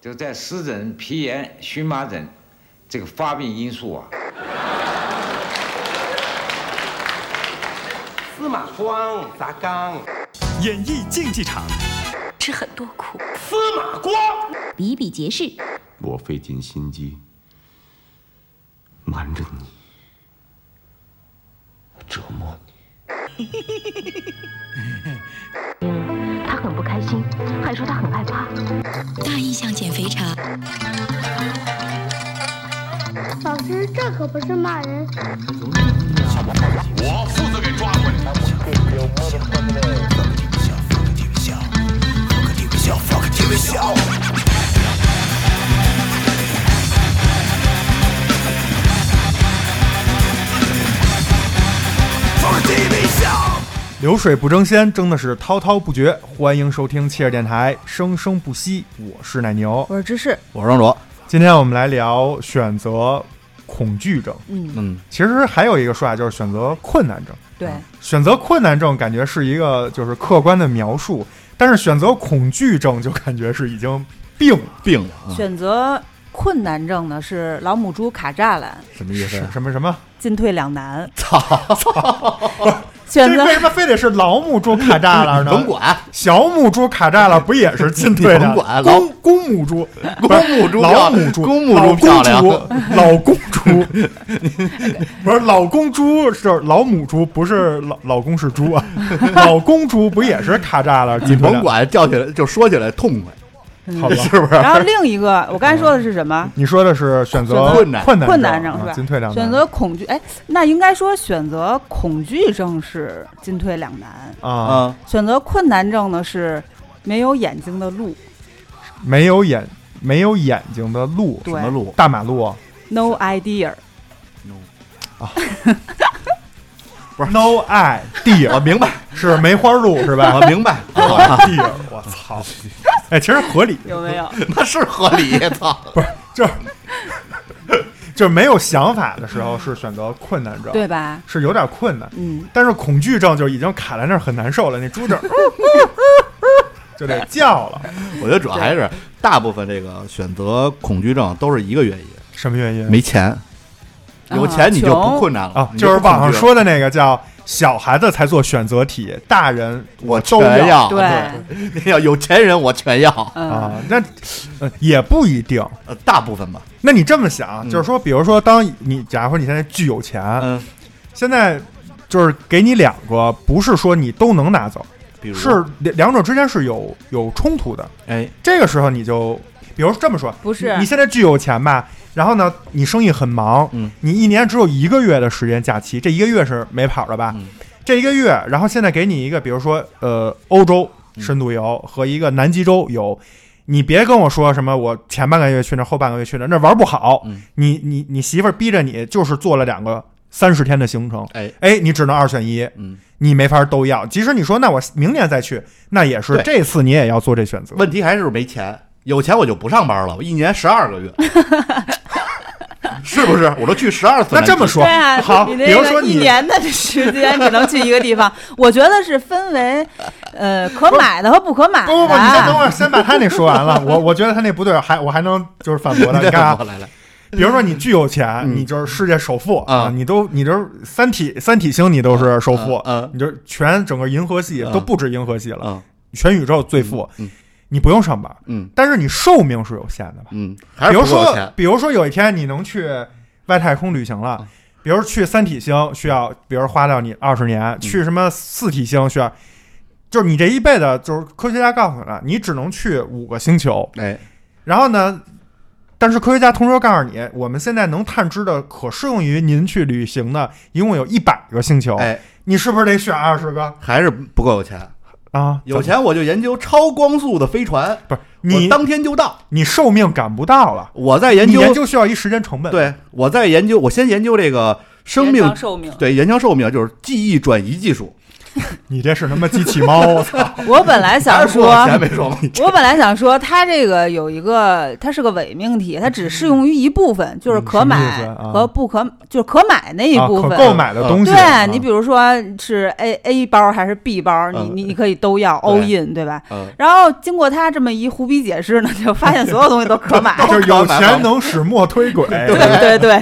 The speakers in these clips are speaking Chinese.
就在湿疹、皮炎、荨麻疹这个发病因素啊。司马光砸缸，演艺竞技场，吃很多苦，司马光比比皆是。我费尽心机瞒着你，折磨你。不开心，还说他很害怕。大印象减肥茶，老师，这可不是骂人。我负责给抓回来。流水不争先，争的是滔滔不绝。欢迎收听切尔电台，生生不息。我是奶牛，我是芝士，我是张卓。今天我们来聊选择恐惧症。嗯，嗯，其实还有一个说法，就是选择困难症。对，选择困难症感觉是一个就是客观的描述，但是选择恐惧症就感觉是已经病。病了啊，选择困难症呢是老母猪卡栅栏，什么意思？什么什么？进退两难。操！选择这为什么非得是老母猪卡栅栏呢？甭管，小母猪卡栅栏不也是进退 的？你甭管公公母猪，公母猪 老母猪，公母猪老漂亮公猪，老公猪，不是老公猪是老母猪，不是老老公是猪啊。老公猪不也是卡栅栏你？甭管，叫起来就说起来痛快，好吧？是不是？然后另一个，我刚才说的是什么？你说的是选择困难困难困难症是吧啊进退两难。选择恐惧，哎，那应该说选择恐惧症是进退两难，啊，啊，选择困难症呢是没有眼睛的路没有眼没有眼睛的路，什么路？大马路啊，no idea。不是，No idea，我明白，是梅花鹿是吧我明白？No idea，我操！哎，其实合理，有没有？那是合理。操！不是就是就是没有想法的时候是选择困难症，对吧？是有点困难。嗯，但是恐惧症就已经卡在那儿很难受了，那猪就 就得叫了。我觉得主要还是大部分这个选择恐惧症都是一个原因，什么原因？没钱。有钱你就不困难了啊，就是网上说的那个叫小孩子才做选择题，大人我都全要，对，要有钱人我全要，嗯，啊，那呃也不一定。呃，大部分吧。那你这么想，嗯就是说，比如说，当你假如说你现在巨有钱，嗯，现在就是给你两个，不是说你都能拿走，比如是两两者之间是有有冲突的。哎，这个时候你就，比如这么说，不是你现在巨有钱吧，然后呢，你生意很忙，嗯你一年只有一个月的时间假期，这一个月是没跑了吧？嗯这一个月，然后现在给你一个，比如说呃，欧洲嗯深度游和一个南极洲游。你别跟我说什么，我前半个月去那，后半个月去那，那玩不好。嗯你你你媳妇儿逼着你，就是做了两个三十天的行程，哎，哎，你只能二选一，嗯，你没法都要。即使你说那我明年再去，那也是这次你也要做这选择。问题还是没钱。有钱我就不上班了，我一年十二个月，是不是？我都去十二次。那这么说，对啊，好，你比如说你年的时间你能去一个地方，我觉得是分为呃可买的和不可买的不不不，你先等。会儿，先把他那说完了。我我觉得他那不对，还我还能就是反驳他。你 你看啊，来来，比如说你巨有钱，嗯你就是世界首富啊你都你这三体三体星你都是首富，嗯你就全整个银河系嗯都不止银河系了，嗯全宇宙最富，嗯你不用上班，嗯但是你寿命是有限的吧？嗯，还是比如说比如说有一天你能去外太空旅行了嗯。比如去三体星需要，比如花掉你二十年；嗯去什么四体星需要，就是你这一辈子，就是科学家告诉你了，你只能去五个星球。哎，然后呢，但是科学家同时告诉你，我们现在能探知的可适用于您去旅行的，一共有一百个星球。哎，你是不是得选二十个还是不够有钱。啊？有钱我就研究超光速的飞船，不是你当天就到。你寿命赶不到了，我在研究，研究需要一时间成本。，对，我在研究，我先研究这个生命寿命，对延长寿命，就是记忆转移技术。你这是他妈机器猫，我操！我本来想说，说？我本来想说，它这个有一个，它是个伪命题，它只适用于一部分，就是可买和不可，就是可买那一啊，部分。可购买的东西，对啊你，比如说是 A A 包还是 B 包，你嗯你你可以都要 all in，对吧？嗯，然后经过他这么一胡逼解释呢，就发现所有东西都可买。就是有钱能使磨推鬼，对对对，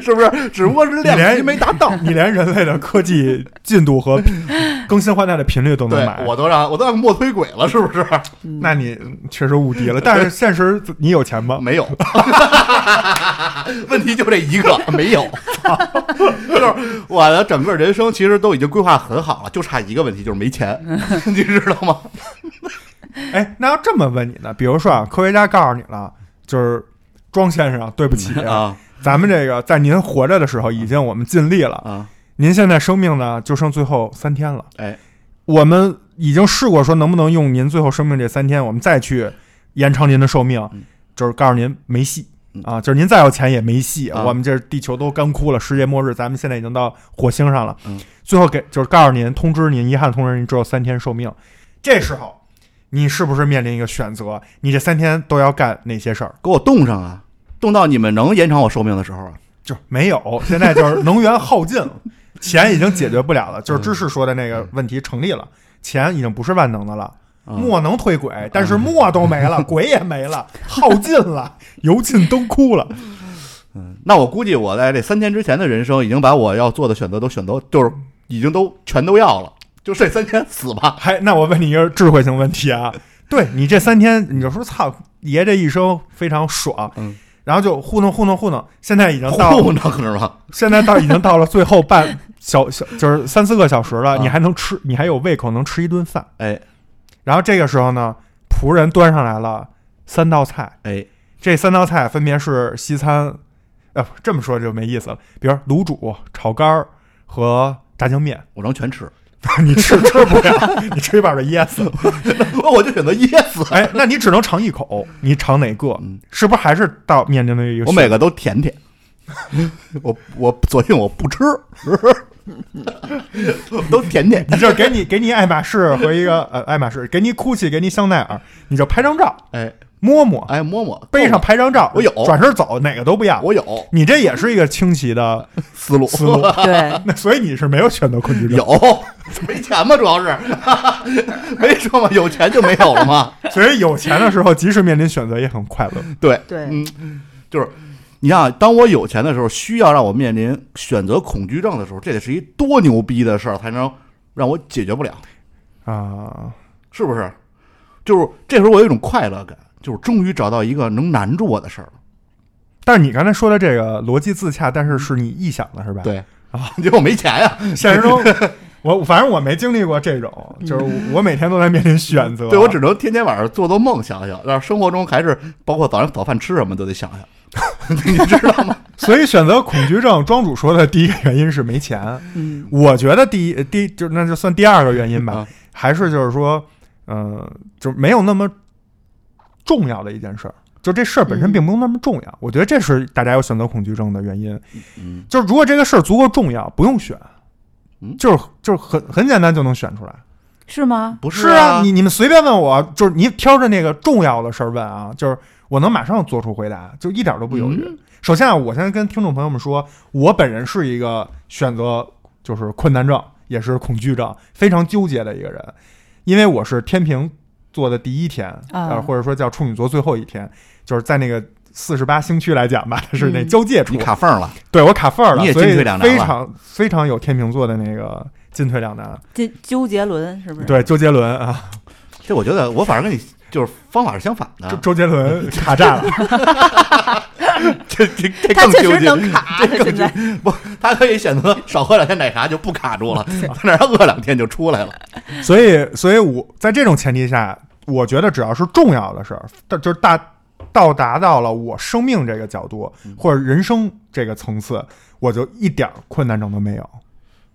是不是？只不过是量没达到。你连人类的科技进度和 更新换代的频率都能买，，我都让我都让墨推鬼了，是不是？那你确实无敌了。但是 现实你有钱吗？没有，问题就这一个，没有。就是我的整个人生其实都已经规划很好了，就差一个问题，就是没钱，你知道吗？哎，那要这么问你呢？比如说啊，科学家告诉你了，就是庄先生，对不起，啊咱们这个在您活着的时候已经我们尽力了，啊，您现在生命呢就剩最后三天了。哎，我们已经试过说能不能用您最后生命这三天，我们再去延长您的寿命，嗯就是告诉您没戏嗯啊，就是您再有钱也没戏。啊我们这地球都干枯了，世界末日，咱们现在已经到火星上了。嗯最后给就是告诉您，通知您，遗憾通知您只有三天寿命。这时候你是不是面临一个选择？你这三天都要干哪些事儿？给我冻上啊，冻到你们能延长我寿命的时候啊。就没有，现在就是能源耗尽了，钱已经解决不了了。就是知识说的那个问题成立了，钱已经不是万能的了。啊墨能推鬼，但是墨都没了，鬼也没了，耗尽了，油尽灯枯了。嗯，那我估计我在这三天之前的人生，已经把我要做的选择都选择，就是已经都全都要了，就这三天死吧。还那我问你一个智慧性问题啊，对你这三天，你就说操，爷这一生非常爽，嗯，然后就糊弄糊弄糊弄，现在已经到糊弄是吗？现在到已经到了最后半 小小就是三四个小时了，啊你还能吃，你还有胃口能吃一顿饭。哎然后这个时候呢，仆人端上来了三道菜，哎，这三道菜分别是西餐，呃，这么说就没意思了。比如卤煮、炒肝儿和炸酱面，我能全吃，你吃吃不了，你吃一半就噎死。我就选择噎死。哎，那你只能尝一口，你尝哪个？嗯是不是还是到面临的一个？我每个都舔舔，我我索性我不吃，都舔舔。你就给你给你爱马仕和一个呃爱马仕，给你 GUCCI，给你香奈儿，你就拍张照，哎摸摸，哎，摸摸，背上拍张照，我有。转身走，哪个都不要。我有。你这也是一个清奇的 思路，思路，对，那所以你是没有选择恐惧症，有。没钱嘛？主要是？没说嘛，有钱就没有了嘛？所以有钱的时候，即使面临选择，也很快乐。对对。嗯，就是你看，当我有钱的时候，需要让我面临选择恐惧症的时候，这得是一多牛逼的事儿，才能让我解决不了，啊，是不是？就是这时候我有一种快乐感，就是终于找到一个能难住我的事儿了。但是你刚才说的这个逻辑自洽，但是是你臆想的，是吧？，对啊，结果没钱呀、现实中，我反正我没经历过这种，就是我 每天都在面临选择。对我只能天天晚上做做梦想想，但是生活中还是包括早上早饭吃什么都得想想，你知道吗？所以选择恐惧症，庄主说的第一个原因是没钱。嗯，我觉得第一第就那就算第二个原因吧，啊还是就是说，呃，就没有那么重要的一件事儿。就这事儿本身嗯并不那么重要，我觉得这是大家有选择恐惧症的原因。嗯，就是如果这个事儿足够重要，不用选，嗯就是就是很很简单就能选出来。是吗？不是啊，你你们随便问我，就是你挑着那个重要的事儿问啊，就是我能马上做出回答，就一点都不犹豫。嗯首先啊，我现在跟听众朋友们说，我本人是一个选择就是困难症，也是恐惧症，非常纠结的一个人，因为我是天平座的第一天，啊呃，或者说叫处女座最后一天，就是在那个。四十八星区来讲吧，它是那嗯交界处，你卡缝了，对我卡缝儿了，你也所以进退两难了非常非常有天秤座的那个进退两难。这周杰伦是不是？，对，周杰伦啊，这我觉得我反正跟你就是方法是相反的周，周杰伦卡站了，这这这更纠结。能卡，这更不，他可以选择少喝两天奶茶就不卡住了，在那儿饿两天就出来了。所以，所以我在这种前提下，我觉得只要是重要的事儿，但就是大到达到了我生命这个角度嗯或者人生这个层次，我就一点儿困难症都没有。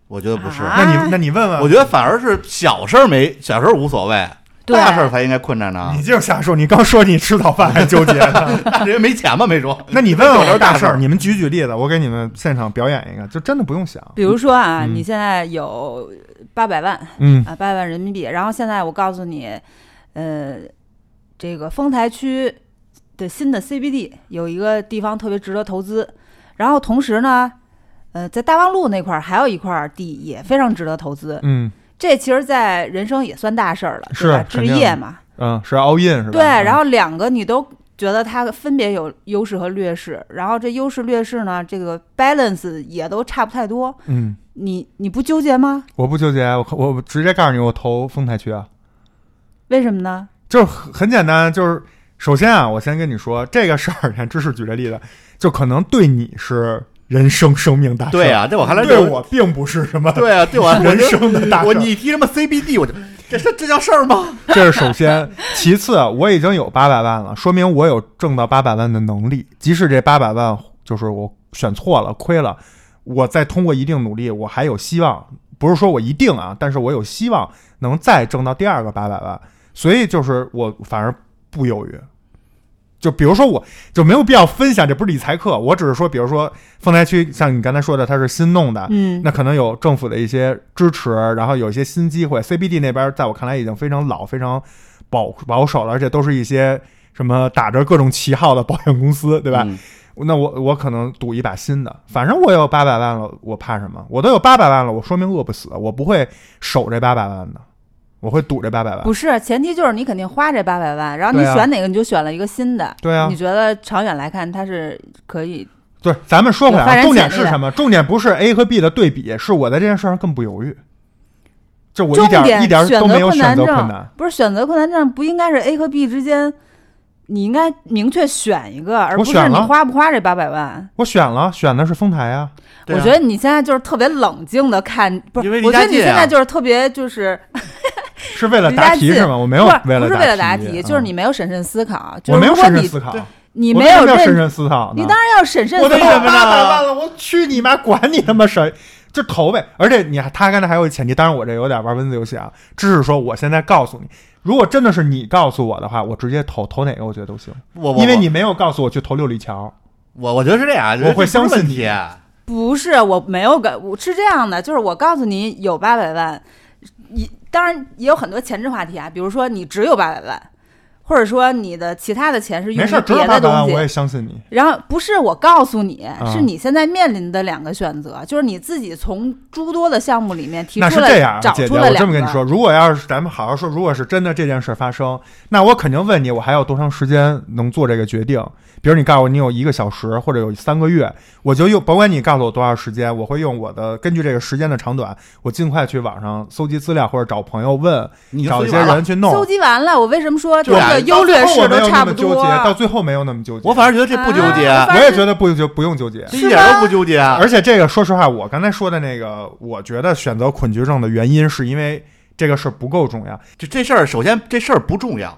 我觉得不是，啊那你那你问问，我觉得反而是小事儿没小事儿无所谓，对大事儿才应该困难呢你。就是瞎说，你刚说你吃早饭还纠结呢。人家没钱吗？没说。那你问问我这大是大事儿，你们举举例子，我给你们现场表演一个，就真的不用想。比如说啊，嗯你现在有八百万嗯啊，八百万人民币。然后现在我告诉你，呃，这个丰台区的新的 CBD 有一个地方特别值得投资，然后同时呢，呃，在大望路那块儿还有一块地也非常值得投资。嗯这其实，在人生也算大事儿了，是对吧？置业嘛，嗯，是 all in 是吧？对。嗯然后两个你都觉得它分别有优势和劣势，然后这优势劣势呢，这个 balance 也都差不太多。嗯，你你不纠结吗？我不纠结，我我我直接告诉你，我投丰台区啊，为什么呢？就是很很简单，就是首先啊，我先跟你说这个事儿，看知识举这例子，就可能对你是人生生命大事，对啊，对我还来对我并不是什么对啊，对我人生的大事我你提什么 CBD，我就这是这叫事儿吗？这是首先，其次，我已经有八百万了，说明我有挣到八百万的能力。即使这八百万就是我选错了、亏了，我再通过一定努力，我还有希望。不是说我一定啊，但是我有希望能再挣到第二个八百万。所以就是我反而不犹豫。就比如说，我就没有必要分享，这不是理财课，我只是说，比如说丰台区，像你刚才说的，它是新弄的，嗯那可能有政府的一些支持，然后有一些新机会。CBD 那边在我看来已经非常老、非常保保守了，而且都是一些什么打着各种旗号的保险公司，对吧？嗯那我我可能赌一把新的，反正我有八百万了，我怕什么？我都有八百万了，我说明饿不死，我不会守这八百万的，我会赌这八百万。不是，前提就是你肯定花这八百万，然后你对啊选哪个你就选了一个新的。对啊你觉得长远来看它是可以？对，咱们说回来，有发展重点潜力的是什么？重点不是 A 和 B 的对比，是我在这件事上更不犹豫。就我一重点点一点选择都没有选困难症择困难。不是选择困难症，不应该是 A 和 B 之间，你应该明确选一个，而不是你了花不花这八百万。我选了，选的是丰台啊。对啊我觉得你现在就是特别冷静的看，不是？因为离我觉得你现在就是特别就是 是为了答题是吗？我没有不是为了不是为了答题，就是嗯你没有审慎思考。就我没有审慎思考，你没有要审慎思考？你当然要审慎我得有思考。八百万了，我去你妈！管你他妈谁，就投呗。而且你他刚才还有一前提，当然我这有点玩文字游戏啊，只是说我现在告诉你，如果真的是你告诉我的话，我直接投投哪个我觉得都行，我我因为你没有告诉我去投六里桥。我我觉得是这样，我会相信你你。不是，我没有跟，我是这样的，就是我告诉你有八百万，一当然也有很多前置话题啊，比如说你只有八百万，或者说你的其他的钱是用于别的八百万，我也。相信你。然后不是我告诉你，啊是你现在面临的两个选择，就是你自己从诸多的项目里面提那出了是这样，找姐姐，我出了两个。这么跟你说，如果要是咱们好好说，如果是真的这件事发生，那我肯定问你，我还有多长时间能做这个决定？比如你告诉我你有一个小时或者有三个月，我就用，甭管你告诉我多少时间，我会用我的根据这个时间的长短，我尽快去网上搜集资料或者找朋友问，你找一些人去弄。搜集完了，我为什么说这对优劣势都差不多那么纠结，？到最后没有那么纠结。我反而觉得这不纠结，啊我也觉得不纠不用纠结。一点都不纠结。而且这个，说实话，我刚才说的那个，我觉得选择恐惧症的原因，是因为这个事儿不够重要。就这事儿，首先这事儿不重要，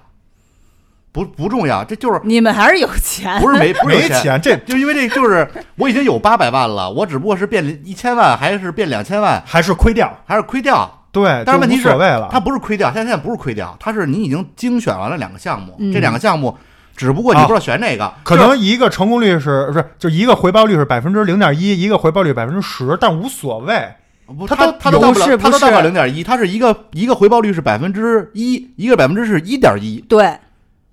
不不重要，这就是你们还是有钱，不是没不是有没钱，这就因为这就是我已经有八百万了，我只不过是变一千万还是变两千万，还是亏掉。还是亏掉。对，但是问题是无所谓了。它不是亏掉，现在不是亏掉，它是你已经精选完了两个项目，嗯这两个项目只不过你不知道选哪个，可能一个成功率是不是就一个回报率是百分之零点一，一个回报率百分之十，但无所谓。不，它都它它都到不了，不是它都到不了零点一，它是一个一个回报率是百分之一，一个百分之是一点一，对，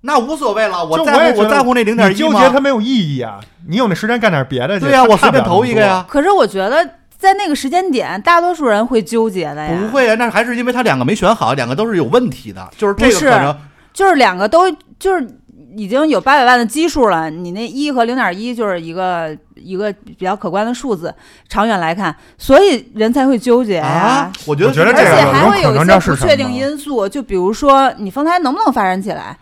那无所谓了，我在乎我在乎那零点一吗？结它没有意义啊！你有那时间干点别的去。对呀、它我随便。投一个呀。可是我觉得在那个时间点，大多数人会纠结的呀。不会啊，那还是因为他两个没选好，两个都是有问题的，就是这个可能就是两个都就是已经有八百万的基数了，你那一和零点一就是一个一个比较可观的数字，长远来看，所以人才会纠结呀、啊，我觉得我觉得而这个有且还会有一些不确定因素，就比如说你丰台能不能发展起来，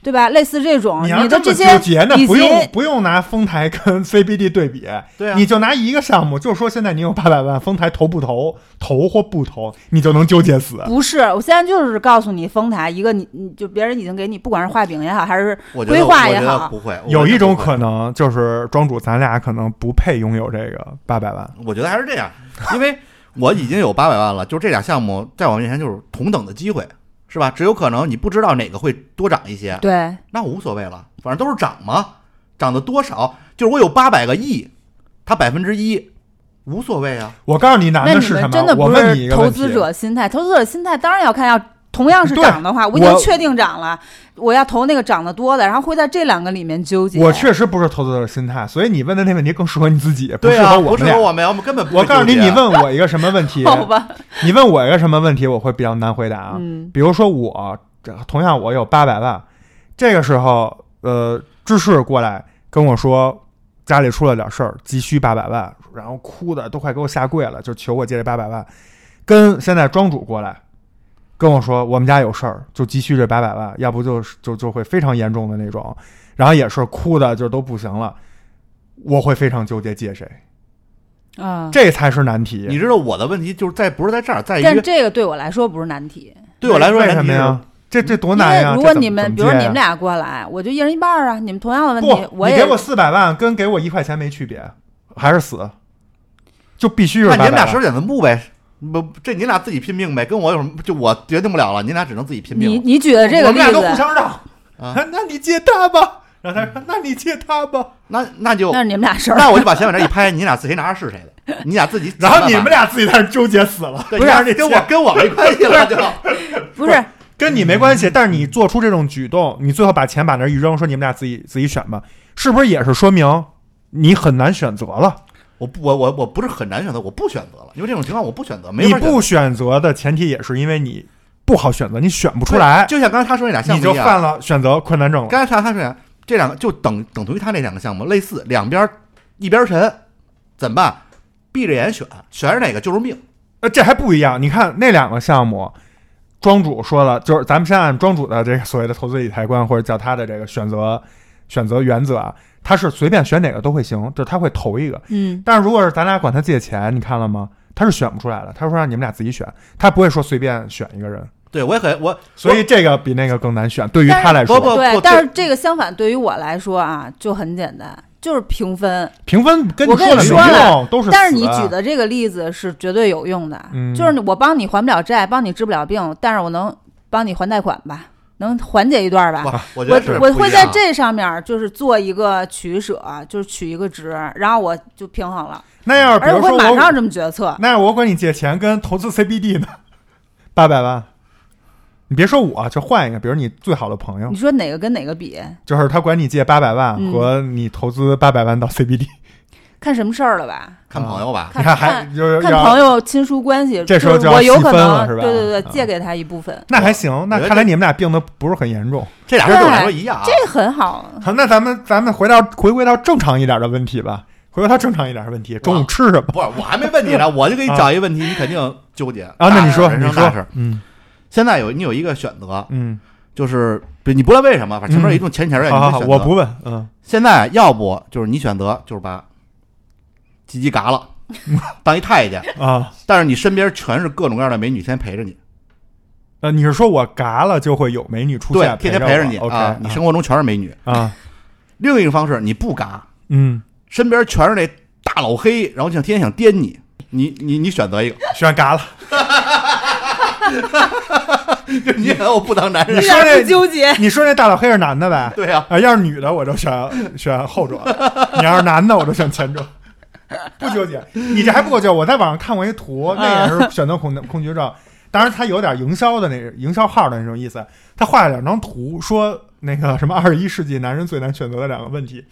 对吧？类似这种，你要这么的这些纠结，那不用不用拿丰台跟 CBD 对比，对啊你就拿一个项目，就说现在你有八百万，丰台投不投，投或不投，你就能纠结死。不是，我现在就是告诉你，丰台一个你你就别人已经给你，不管是画饼也好，还是规划也我觉得好不会，有一种可能就是庄主，咱俩可能不配拥有这个八百万。我觉得还是这样，因为我已经有八百万了，就这俩项目在我面前就是同等的机会，是吧？只有可能你不知道哪个会多涨一些，对那我无所谓了，反正都是涨嘛，涨的多少，就是我有八百个亿，它百分之一，无所谓啊。我告诉你难的是什么？真的不我问你一是投个问题资者心态，投资者心态当然要看要同样是涨的话，我已经确定涨了，我要投那个涨得多的，然后会在这两个里面纠结。我确实不是投资者心态，所以你问的那问题更适合你自己，不适合我们不。适合我们，我们根本不我告诉你，你问我一个什么问题？好吧，你问我一个什么问题，我会比较难回答啊。嗯比如说我这同样我有八百万，这个时候呃，芝士过来跟我说家里出了点事儿，急需八百万，然后哭的都快给我下跪了，就求我借这八百万。跟现在庄主过来跟我说我们家有事儿，就急需这八百万，要不就就就会非常严重的那种，然后也是哭的就都不行了，我会非常纠结借谁，啊，这才是难题。你知道我的问题就是在不是在这儿，在于但是这个对我来说不是难题，对我来说是什么呀？这这多难呀！如果你们比如你们俩过来，我就一人一半儿啊，你们同样的问题，我也你给我四百万，跟给我一块钱没区别，还是死，就必须是那你们俩800万十点子木呗，不，这你俩自己拼命呗，跟我有什么？就我决定不了了，你俩只能自己拼命你。你举的这个例我们俩都互，相让，啊那你借他吧。然后他说：“那你借他吧。那那就那是你们俩事儿。那我就把钱往这一拍，你俩自谁拿着是谁的，你俩自己 ”然后你们俩自己在那儿纠结死了，对不是你跟我跟我没关系了，就 不是 跟你没关系。但是你做出这种举动，你最后把钱把那儿一扔，说你们俩自己自己选吧，是不是也是说明你很难选择了？我不我我我不是很难选择，我不选择了，因为这种情况我不选择，没你法选择不选择的前提也是因为你不好选择，你选不出来，就像刚才他说那俩项目一样，就犯了选择困难症了。刚才他他说呀，这两个就等等同于他那两个项目类似，两边一边沉，怎么办？闭着眼选，选是哪个就是命。呃，这还不一样。你看那两个项目，庄主说了，就是咱们先按庄主的这个所谓的投资理财观，或者叫他的这个选择选择原则啊，他是随便选哪个都会行，就是他会投一个。嗯，但是如果是咱俩管他借钱，你看了吗？他是选不出来的，他说让你们俩自己选，他不会说随便选一个人，对我也很我所以这个比那个更难选，对于他来说，不不对，但是这个相反，对于我来说啊，就很简单，就是评分。评分跟我跟说的没你说了用，都是死。但是你举的这个例子是绝对有用的，嗯就是我帮你还不了债，帮你治不了病，但是我能帮你还贷款吧，能缓解一段吧。我我会在这上面就是做一个取舍，就是取一个值，然后我就平衡了，那要是比而且我如说我，会马上这么决策。那要我管你借钱跟投资 CBD 呢，八百万，你别说我，就换一个，比如你最好的朋友你，说哪个跟哪个比？就是他管你借八百万嗯和你投资八百万到 CBD，看什么事儿了吧？看朋友吧。看你看还看看就是要朋友亲疏关系，这时候就就要细我有可能分了是吧对对对，啊借给他一部分，那还行，那看来你们俩病的不是很严重。这俩事儿对我来说一样啊。这很好。好，那咱们咱们回到回归到正常一点的问题吧，回归到正常一点的问题，中午吃什么不是，我还没问你呢，我就给你讲一个问题，你肯定纠结啊？那你说，你说嗯现在有你有一个选择，嗯，就是不你不知道为什么，反正前面有一种前提条件，好好好，你得选择我不问，嗯，现在要不就是你选择就是把鸡鸡嘎了，当一太监，啊，但是你身边全是各种各样的美女，天天陪着你，呃，你是说我嘎了就会有美女出对现，，天天陪着你？OK，啊，你生活中全是美女。啊，另一个方式，你不嘎，嗯，身边全是那大老黑，然后想天天想颠你，你你你选择一个，选嘎了。就你也我不当男人你，说这纠结，你说那大老黑是男的呗？对呀、啊，要是女的我就选选后者，你要是男的我就选前者，不纠结。你这还不够纠，我在网上看过一图，那也是选择恐恐惧症，当然他有点营销的那营销号的那种意思。他画了两张图，说那个什么二十一世纪男人最难选择的两个问题。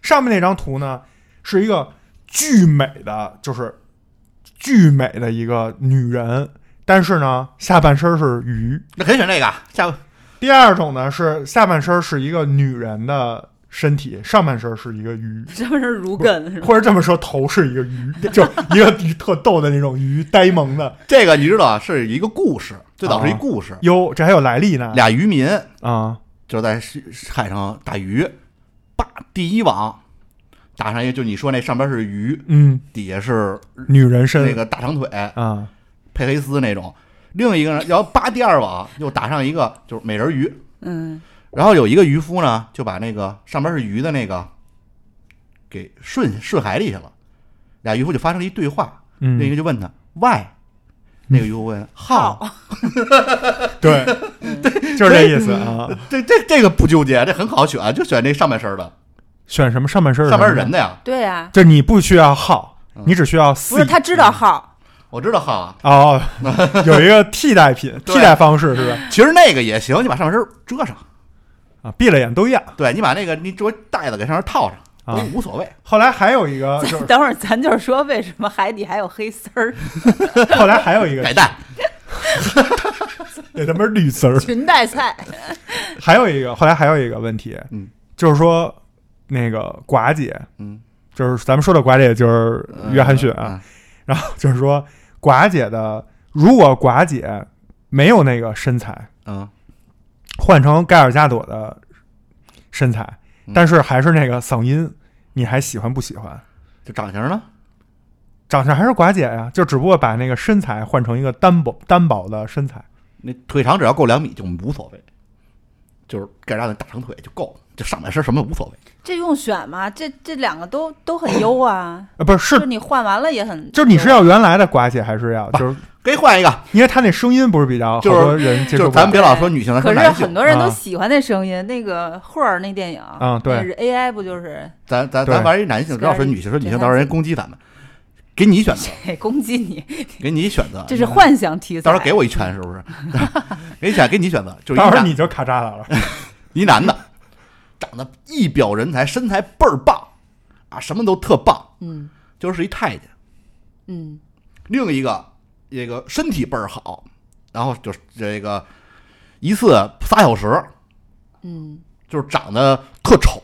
上面那张图呢是一个巨美的，就是巨美的一个女人，但是呢下半身是鱼。那可以选这个。下第二种呢是下半身是一个女人的身体，上半身是一个鱼，上半身如梗？或者这么说，头是一个鱼，就一个特逗的那种鱼，呆萌的。这个你知道啊，是一个故事，最早是一故事，哟，这还有来历呢。俩渔民啊，就在海上打鱼，叭，第一网打上一个，就你说那上边是鱼，嗯，底下是女人身那个大长腿啊，佩黑丝那种。另一个呢，要扒第二网，又打上一个就是美人鱼。嗯，然后有一个渔夫呢，就把那个上边是鱼的那个给顺顺海里去了。俩渔夫就发生了一对话，嗯。另一个就问他 why，那个渔夫问 how，对对，就是这意思啊。这这这个不纠结，这很好选，就选这上半身的，选什么上半身？上半是人的呀。对呀，就你不需要耗，你只需要 C 不是他知道号，我知道号啊，哦，有一个替代品，替代方式是吧？其实那个也行，你把上身遮上，啊，闭了眼都一样。对你把那个你这袋子给上面套上，啊无无所谓。后来还有一个，就是等会儿咱就是说为什么海底还有黑丝儿，后来还有一个海带，那他妈是绿丝儿。裙带菜，还有一个，后来还有一个问题，嗯，就是说那个寡姐，嗯，就是咱们说的寡姐就是约翰逊啊，嗯然后就是说寡姐的，如果寡姐没有那个身材，嗯，换成盖尔加朵的身材，嗯但是还是那个嗓音，你还喜欢不喜欢？这长相呢？长相还是寡姐呀，就只不过把那个身材换成一个单薄单薄的身材。那腿长只要够两米就无所谓，就是盖尔加朵大长腿就够了，就上半身什么无所谓。这用选吗？这这两个都都很优啊，呃，不是，就是你换完了也很，就是你是要原来的寡姐，还是要就是给换一个，因为他那声音不是比较就是人接就是受不了咱们别老说女性，咱说可是很。多人都啊喜欢那声音，那个霍尔那电影啊对 AI 不就是咱咱咱玩一男性，不要说女性，说女性到时候人攻击咱们。给你选择，攻击你？给你选择，这是幻想题材。到时候给我一拳，是不是？给你选，给你选择，就是到时候你就卡扎了了。一男的，长得一表人才，身材倍儿棒啊，什么都特棒，嗯就是一太监。嗯另一个这个身体倍儿好，然后就是这个一次仨小时，嗯，就是长得特丑。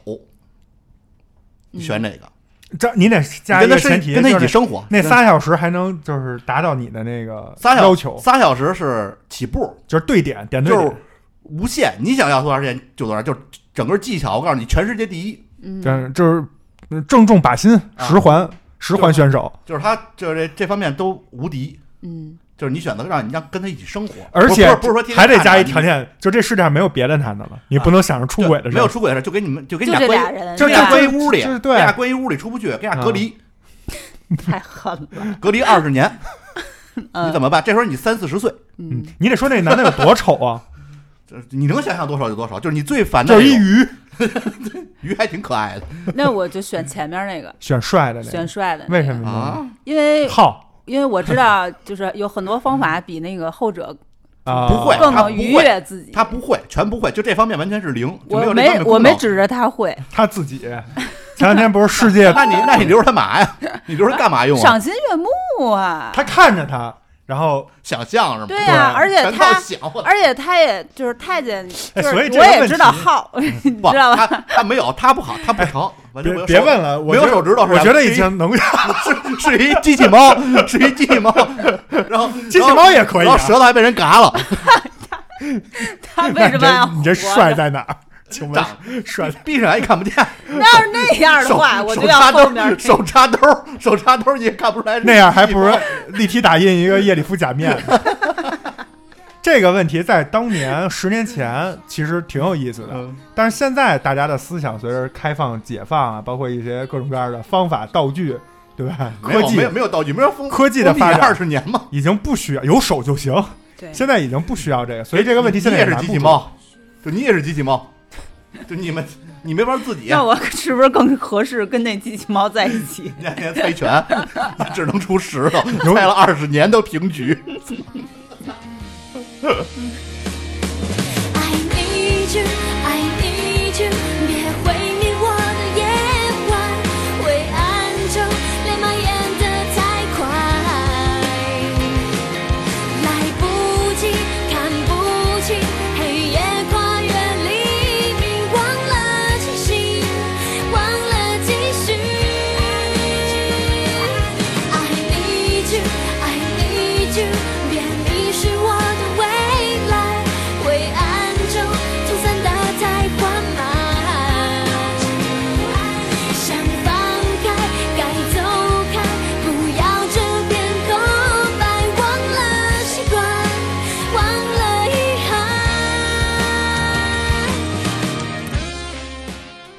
你选哪个？这你得加跟他生一个前提，跟他一起生活，那仨小时还能就是达到你的那个仨小要求，仨小时是起步，就是对点点对就是点。无限，你想要多长时间就多长，就是整个技巧，我告诉你，全世界第一。嗯这就是正中靶心，啊十环十环选手，就是他，就是这这方面都无敌。嗯，就是你选择让你让跟他一起生活，而且不是不是说天天还得加一条，件，就这世界上没有别的男的了，你不能想着出轨的事儿。没有出轨的事，就给你们就给你俩关俩人，就给俩关一屋里，就是对给俩关一屋里出不去，给俩隔离，太狠了。隔离二十年，嗯你怎么办？这时候你三四十岁，嗯，你得说那男的有多丑啊？这你能想象多少就多少，就是你最烦的就是一鱼，鱼还挺可爱的那我就选前面 那个，选帅的那个，选帅的。为什么？呢？啊，因为好因为我知道，就是有很多方法比那个后者啊，不会更能愉悦自己。他不会，全不会，就这方面完全是零，就我有这方面功能。我没指着他会，他自己。前两天不是世界，那你那你留着它嘛呀？你留着干嘛用啊？赏心悦目啊。他看着他，然后想象是吗？对呀、而且他，而且他也就是太监，哎就是所以这个问我也知道题好，你不，知道吧？他他没有，他不好，他不成，别别问了，我没有手指头我觉得已经能，是是一机器猫，是一机器猫，然后机器猫也可以啊然后舌头还被人嘎了，他为什么要你这帅在哪儿？请问长帅闭上眼也看不见。那要是那样的话，我手就要插兜后面手插兜，手插兜你也看不出来。那样还不如立体打印一个叶里夫假面。这个问题在当年十年前其实挺有意思的，嗯但是现在大家的思想随着开放、解放啊，包括一些各种各样的方法、道具，对吧？科技没有没有没有道具，没有科技的发展二十年嘛。已经不需要有手就行，对现在已经不需要这个，所以这个问题现在也是。机器猫，就你也是机器猫，就你们你没法自己，那我是不是更合适跟那机器猫在一起？年年猜拳，你只能出石头，猜了二十年都平局。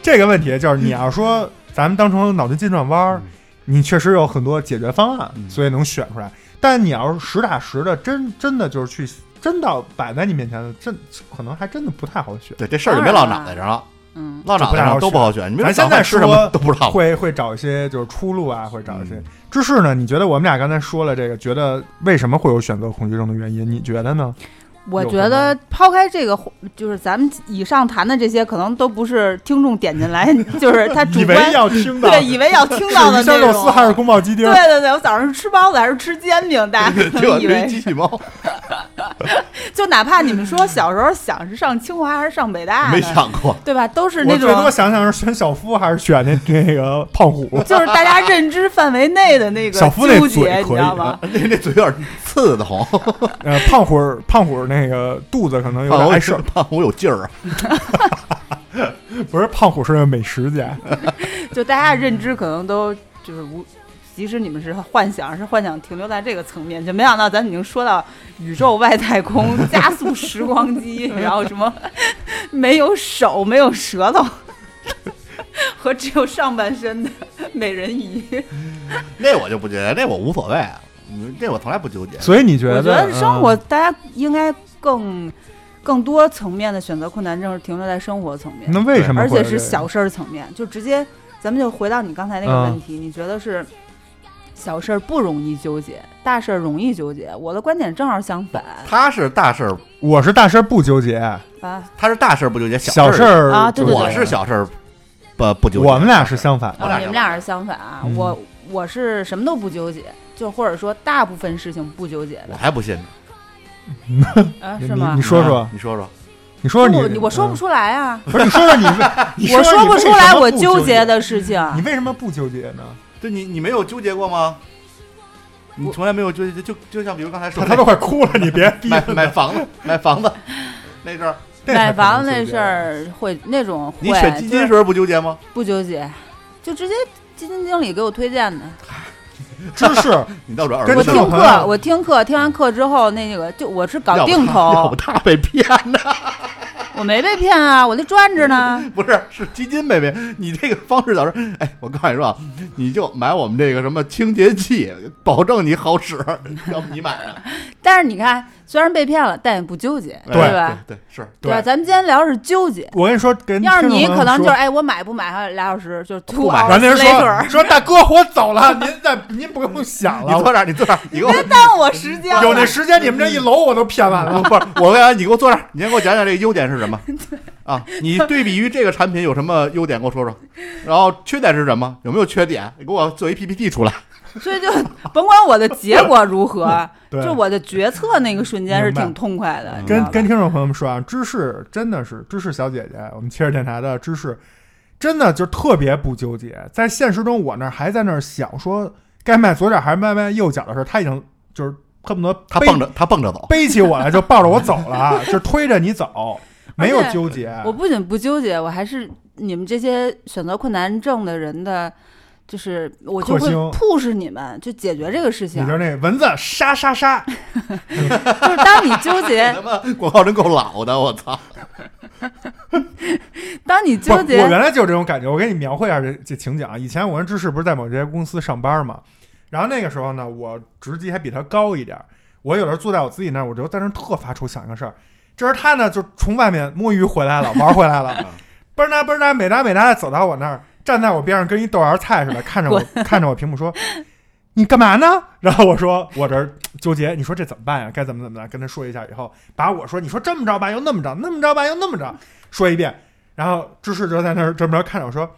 这个问题就是你要说咱们当成脑筋急转弯儿，你确实有很多解决方案，所以能选出来。但你要是实打实的，真真的就是去真到摆在你面前的，真可能还真的不太好选。对，这事儿就别落脑袋上了。嗯，落脑袋上都不好选。你们咱现在吃什么都不知道。会会找一些就是出路啊，会找一些嗯芝士呢？你觉得我们俩刚才说了这个，觉得为什么会有选择恐惧症的原因？你觉得呢？我觉得抛开这个，就是咱们以上谈的这些，可能都不是听众点进来，就是他主以为观要听到对，以为要听到的是鱼香那种。肉丝还是宫保鸡丁？对对对，我早上是吃包子还是吃煎饼，大家以为机器猫，就哪怕你们说小时候想是上清华还是上北大，没想过。对吧？都是那种最多想想是选小夫还是选那那个胖虎。就是大家认知范围内的那个小夫那纠结，你知道吗？那那嘴有点刺的慌，呃，胖虎儿胖虎儿那个肚子可能有点碍事儿，胖虎有劲儿啊。不是胖虎是个美食家。就大家认知可能都就是无，即使你们是幻想，是幻想停留在这个层面，就没想到咱已经说到宇宙外太空加速时光机，然后什么没有手、没有舌头和只有上半身的美人鱼。那我就不觉得，那我无所谓，嗯这我从来不纠结。所以你觉得？我觉得生活嗯大家应该更更多层面的选择困难症是停留在生活层面。那为什么而且？是小事儿层面，就直接，咱们就回到你刚才那个嗯问题，你觉得是小事儿不容易纠结，大事儿容易纠结？我的观点正好相反他是大事儿，我是大事儿不纠结，啊他是大事儿不纠结，小事儿啊对对对我是小事儿不不纠结。我们俩是相反的。我俩啊！你们俩是相反啊，嗯我我是什么都不纠结，就或者说大部分事情不纠结的我还不信呢。啊？你是吗你？说说啊，你说说，你说说不我说不出来啊，不是你说说你为，你我说不出来我纠结结，的事情。你为什么不纠结呢？就你你没有纠结过吗？你从来没有纠结，就就像比如刚才说的他他都快哭了，你别逼买他买房子，买房子那阵儿，买房子那事儿会那种你会你选基金时候不纠结吗？不纠结，就直接基金经理给我推荐的。知 识你到时候耳朵我听课，我听课，听完课之后，那个就我是搞定投不，他被骗的，我没被骗啊，我那赚着呢。不是是基金被骗。你这个方式导致，哎，我告诉你说啊，你就买我们这个什么清洁剂，保证你好使。要不你买啊？但是你看，虽然被骗了，但也不纠结，对吧？对对是。对吧？咱们今天聊的是纠结。我跟你说，跟要是你可能就是哎，我买不买还有俩小时，就是 two 不买然后那人说说大哥，我走了，您再您不用想了，你坐这儿，你坐这儿，你给我 别耽误我时间。有那时间，你们这一楼我都骗完了。不是，我问你，你给我坐这儿，你先给我讲讲这个优点是什么啊？你对比于这个产品有什么优点，给我说说。然后缺点是什么？有没有缺点？你给我做一 PPT 出来。所以就甭管我的结果如何，对就我的决策那个瞬间是挺痛快的。跟跟听众朋友们说啊，芝士真的是芝士小姐姐，我们切尔电台的芝士，真的就特别不纠结。在现实中，我那儿还在那儿想说该迈左脚还是迈迈右脚的时候，他已经就是恨不得背他蹦着，他蹦着走。背起我来就抱着我走了，就推着你走，没有纠结。我不仅不纠结，我还是你们这些选择困难症的人的，就是我就会 push 你们去解决这个事情。你就是那蚊子杀杀杀，就是当你纠结 他，妈广告真够老的，我操！当你，纠结，我原来就有这种感觉。我给你描绘一下这这情景啊。以前我跟芝士不是在某这些公司上班嘛，然后那个时候呢，我职级还比他高一点儿。我有时候坐在我自己那儿，我就在那儿特发愁想一个事儿。这时候他呢，就从外面摸鱼回来了，玩回来了，嘣儿哒嘣儿哒，美哒美哒的走到我那儿，站在我边上，跟一豆芽菜似的，看着 我看着我屏幕说：“你干嘛呢？”然后我说：“我这儿纠结，你说这怎么办呀？该怎么怎么的？”跟他说一下以后，把我说：“你说这么着吧，又那么着，那么着吧，又那么着，说一遍。”然后芝士就在那儿这么着看着我说：“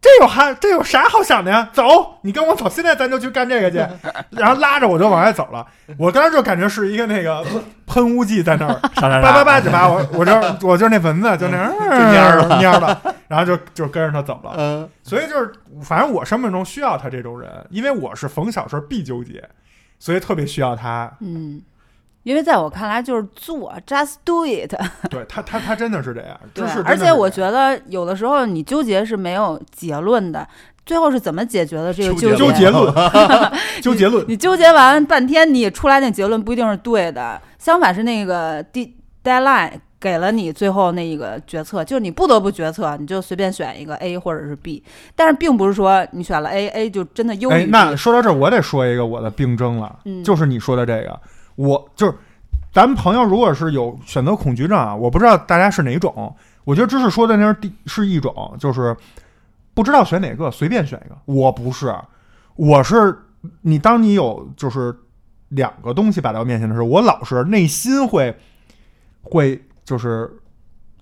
这有还，这有啥好想的呀？走，你跟我走，现在咱就去干这个去。”然后拉着我就往外走了。我当时就感觉是一个那个 喷雾剂在那儿叭叭叭就把我，我就我就是那蚊子，就那样蔫了蔫儿了，然后就就跟着他走了。嗯，所以就是，反正我生命中需要他这种人，因为我是逢小事必纠结，所以特别需要他。嗯，因为在我看来就是做，just do it。对他，他他真的是这样。对而且我觉得有的时候你纠结是没有结论的，最后是怎么解决的这个纠结纠结论，纠结论，你纠结完半天，你出来那结论不一定是对的，相反是那个 d deadline 给了你最后那一个决策，就是你不得不决策，你就随便选一个 A 或者是 B，但是并不是说你选了 A，A 就真的优哎。那说到这儿，我得说一个我的病症了，嗯就是你说的这个，我就是咱们朋友如果是有选择恐惧症啊，我不知道大家是哪种，我觉得知识说的那是第是一种，就是不知道选哪个，随便选一个。我不是，我是你当你有就是两个东西摆到面前的时候，我老是内心会会就是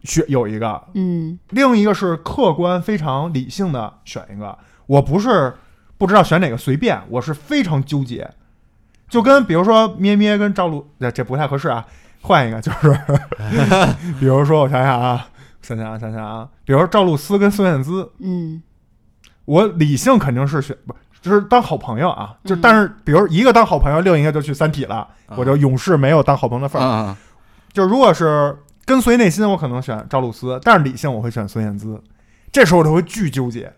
选有一个，嗯另一个是客观非常理性的选一个。我不是不知道选哪个随便，我是非常纠结。就跟比如说咩咩跟赵露，这这不太合适啊，换一个就是，比如说我想想啊，想想啊想想啊，比如说赵露思跟孙燕姿，嗯。我理性肯定是选不就是当好朋友啊，就嗯。但是比如一个当好朋友，另一个就去三体了，我就永世没有当好朋友的份儿。嗯，就如果是跟随内心，我可能选赵露思，但是理性我会选孙燕姿。这时候我就会巨纠结，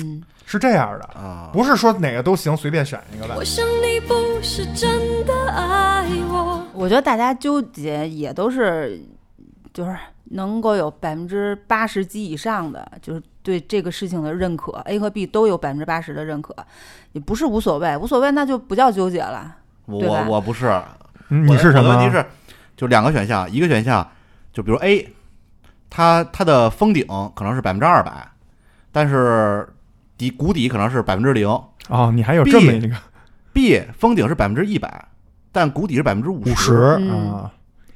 嗯，是这样的，啊，不是说哪个都行，随便选一个吧我。想你不是真的爱我。我觉得大家纠结也都是，就是能够有百分之八十及以上的，就是对这个事情的认可，A 和 B 都有百分之八十的认可，也不是无所谓，无所谓那就不叫纠结了。我我我不是，你是什么？我的问题是，就两个选项，一个选项就比如 A，它它的封顶可能是百分之二百，但是底谷底可能是百分之零。哦，你还有这么一个 B 封顶是百分之一百，但谷底是百分之五五十嗯啊，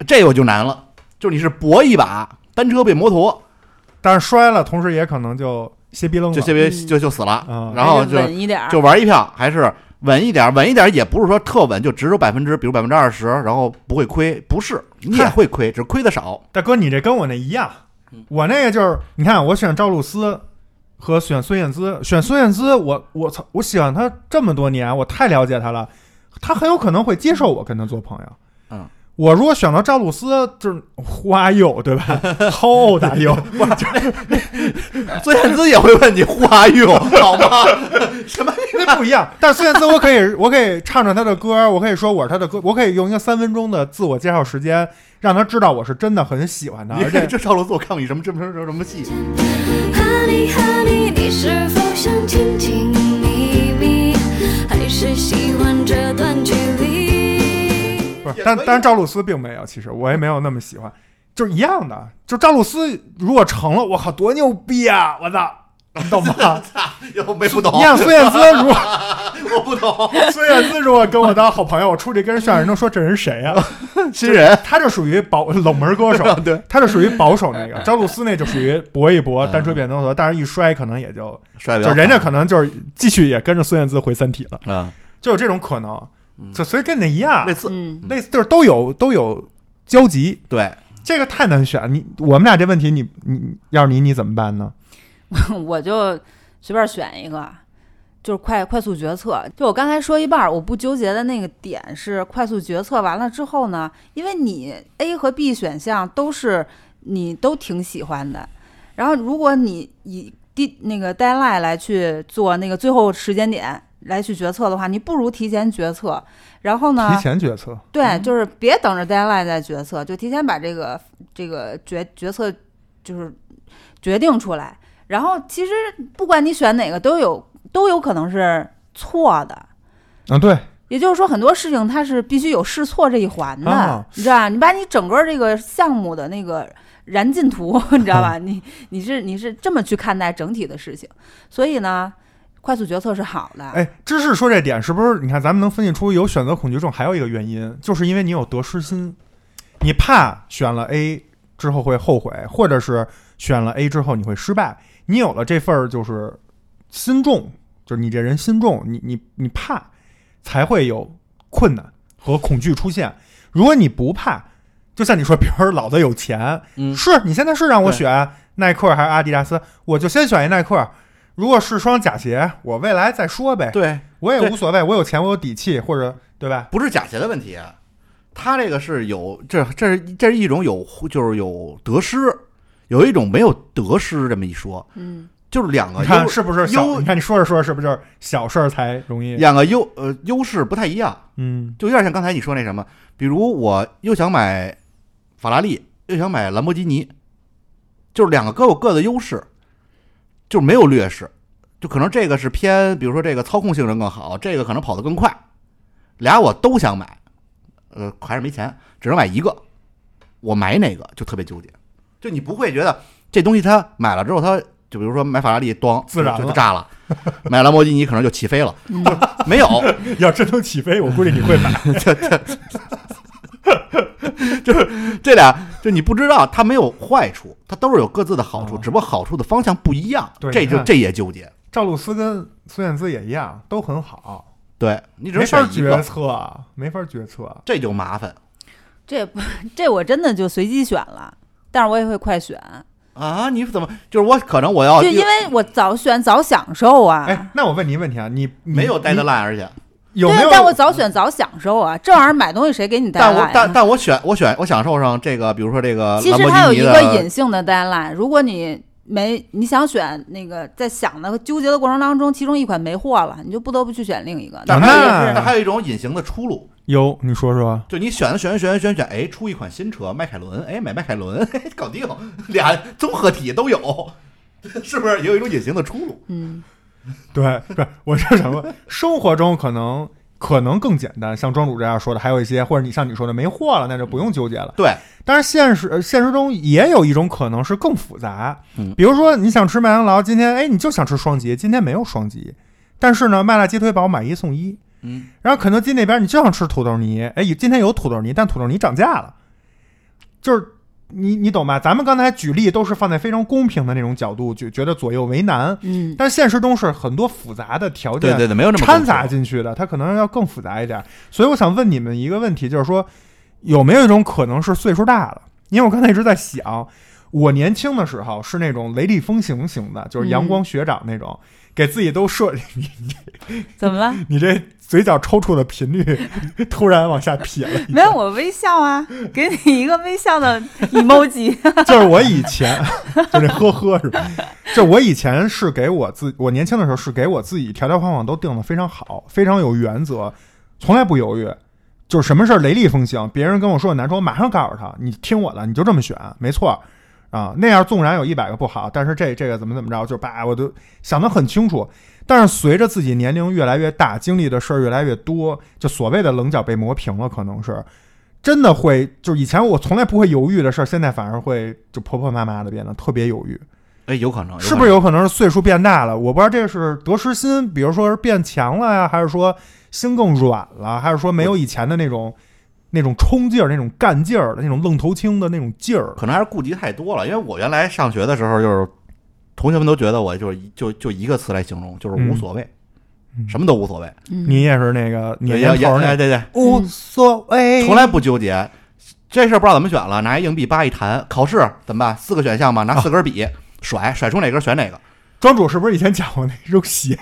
这个就难了，就是你是搏一把，单车变摩托，但是摔了，同时也可能就歇逼愣了。就特别嗯就就死了，嗯然后就稳一点，就玩一票，还是稳一点，稳一点也不是说特稳，就只有百分之，比如百分之二十，然后不会亏，不是，你也会亏，只是亏的少。大哥，你这跟我那一样，嗯我那个就是，你看我选赵露思和选孙燕姿，选孙燕姿，我我操，我喜欢她这么多年，我太了解她了，她很有可能会接受我跟她做朋友。嗯，我如果选到赵露思，就是花友对吧？How old are you？孙燕姿也会问你 Who are you 好吗？什么？那不一样。但是孙燕姿，我可以，我可以唱唱她的歌，我可以说我是她的歌，我可以用一个三分钟的自我介绍时间，让她知道我是真的很喜欢她，而且这赵露思，我看过你什么什么什么什么戏？Honey Honey，你是否想听听秘密，还是喜欢这段距离？不是，但但是赵露思并没有，其实我也没有那么喜欢，就是一样的。就赵露思如果成了，我靠，多牛逼啊！我操，你懂吗？又没不懂你，看孙燕姿，如果 我不懂。孙燕姿如果跟我当好朋友，我出去跟人炫，人都说这人谁呀、新人，他就属于保冷门歌手，对，他就属于保守那个。赵露思那就属于搏一搏，单车变摩托，但是一摔可能也就帅就人家可能就是继续也跟着孙燕姿回三体了，啊，就有这种可能。嗯就所以跟那一样类，似，嗯，类似就是都有都有交集。对，这个太难选，你我们俩这问题你，你要是你你怎么办呢？我就随便选一个，就是快快速决策。就我刚才说一半儿，我不纠结的那个点是快速决策完了之后呢，因为你 A 和 B 选项都是你都挺喜欢的，然后如果你以第那个 deadline 来去做那个最后时间点来去决策的话，你不如提前决策。然后呢，提前决策，对，就是别等着 deadline 再决策，就提前把这个这个决决策就是决定出来。然后其实不管你选哪个，都有都有可能是错的。啊，对，也就是说，很多事情它是必须有试错这一环的，啊你知道吧？你把你整个这个项目的那个燃尽图，你知道吧？你你是你是这么去看待整体的事情，所以呢，快速决策是好的。哎，芝士说这点是不是？你看，咱们能分析出有选择恐惧症，还有一个原因，就是因为你有得失心，你怕选了 A 之后会后悔，或者是选了 A 之后你会失败。你有了这份儿就是心重，就是你这人心重，你你你怕，才会有困难和恐惧出现。如果你不怕，就像你说，比如老子有钱，嗯，是你现在是让我选耐克还是阿迪达斯，我就先选一耐克。如果是双假鞋，我未来再说呗，对，我也无所谓，我有钱，我有底气，或者对吧？不是假鞋的问题，他这个是有这这是这是一种有就是有得失，有一种没有得失这么一说，嗯，就是两个你看优是不是小？优你看你说着说着是不是就是小事儿才容易？两个优呃优势不太一样，嗯就有点像刚才你说那什么，比如我又想买法拉利，又想买兰博基尼，就是两个各有各的优势，就没有劣势，就可能这个是偏，比如说这个操控性能更好，这个可能跑得更快，俩我都想买，呃，还是没钱，只能买一个，我买哪个就特别纠结，就你不会觉得这东西它买了之后，它就比如说买法拉利，咣，自燃了。就就炸了；买兰博基尼可能就起飞了，就没有。要真能起飞，我估计你会买。就是这俩，就你不知道它没有坏处，它都是有各自的好处，哦只不过好处的方向不一样。对这就这也纠结。赵露思跟孙燕姿也一样，都很好，对你只没法决能选一个，策，没法决策。这就麻烦这不这我真的就随机选了，但是我也会快选，啊！你怎么就是我可能我要就因为我早选早享受啊。哎，那我问你一个问题啊，你你没有带的你烂，而且有没有？，但我早选早享受啊，这玩意儿买东西谁给你带但我来啊？但但我选我选我享受上这个，比如说这个其实它有一个隐，性的 deadline，如果你没你想选那个，在想的和纠结的过程当中，其中一款没货了，你就不得不去选另一个。那还有一种隐形的出路，有，你说说。就你选选选选选，哎，出一款新车，迈凯伦，哎，买迈凯伦，嘿搞定，俩综合体都有，是不是？也有一种隐形的出路。嗯，对，不是，我是什么，生活中可能可能更简单，像庄主这样说的，还有一些，或者你像你说的没货了，那就不用纠结了。对，但是现实呃现实中也有一种可能是更复杂，嗯。比如说你想吃麦当劳，今天哎你就想吃双吉，今天没有双吉，但是呢麦辣鸡腿堡买一送一，嗯，然后肯德基那边你就想吃土豆泥，哎今天有土豆泥，但土豆泥涨价了，就是你你懂吧？咱们刚才举例都是放在非常公平的那种角度，就觉得左右为难，嗯，但现实中是很多复杂的条件对对对，没有那么掺杂进去的，它可能要更复杂一点。所以我想问你们一个问题，就是说有没有一种可能是岁数大了？因为我刚才一直在想，我年轻的时候是那种雷厉风行型的，就是阳光学长那种，给自己都设 你怎么了？你这嘴角抽搐的频率突然往下撇了一，没有，我微笑啊，给你一个微笑的 emoji。就是我以前就这呵呵是吧？就我以前是给我自我年轻的时候是给我自己条条框框都定的非常好，非常有原则，从来不犹豫。就是什么事儿雷厉风行，别人跟我说很难说，我马上告诉他，你听我的，你就这么选，没错啊。那样纵然有一百个不好，但是这这个怎么怎么着，就把我都想得很清楚。但是随着自己年龄越来越大，经历的事儿越来越多，就所谓的棱角被磨平了，可能是真的会，就是以前我从来不会犹豫的事儿，现在反而会就婆婆妈妈的变得特别犹豫，哎，有可能，是不是有可能是岁数变大了？我不知道这是得失心，比如说是变强了呀，还是说心更软了，还是说没有以前的那种那种冲劲儿、那种干劲儿的那种愣头青的那种劲儿？可能还是顾及太多了？因为我原来上学的时候，就是同学们都觉得我就是就就一个词来形容，就是无所谓，嗯什么都无所谓。你也是那个你也年头儿那哎对对，无所谓，从来不纠结。这事儿不知道怎么选了，拿一硬币叭一弹，考试怎么办？四个选项嘛，拿四根笔甩，甩出哪根选哪个。庄主是不是以前讲过那扔鞋？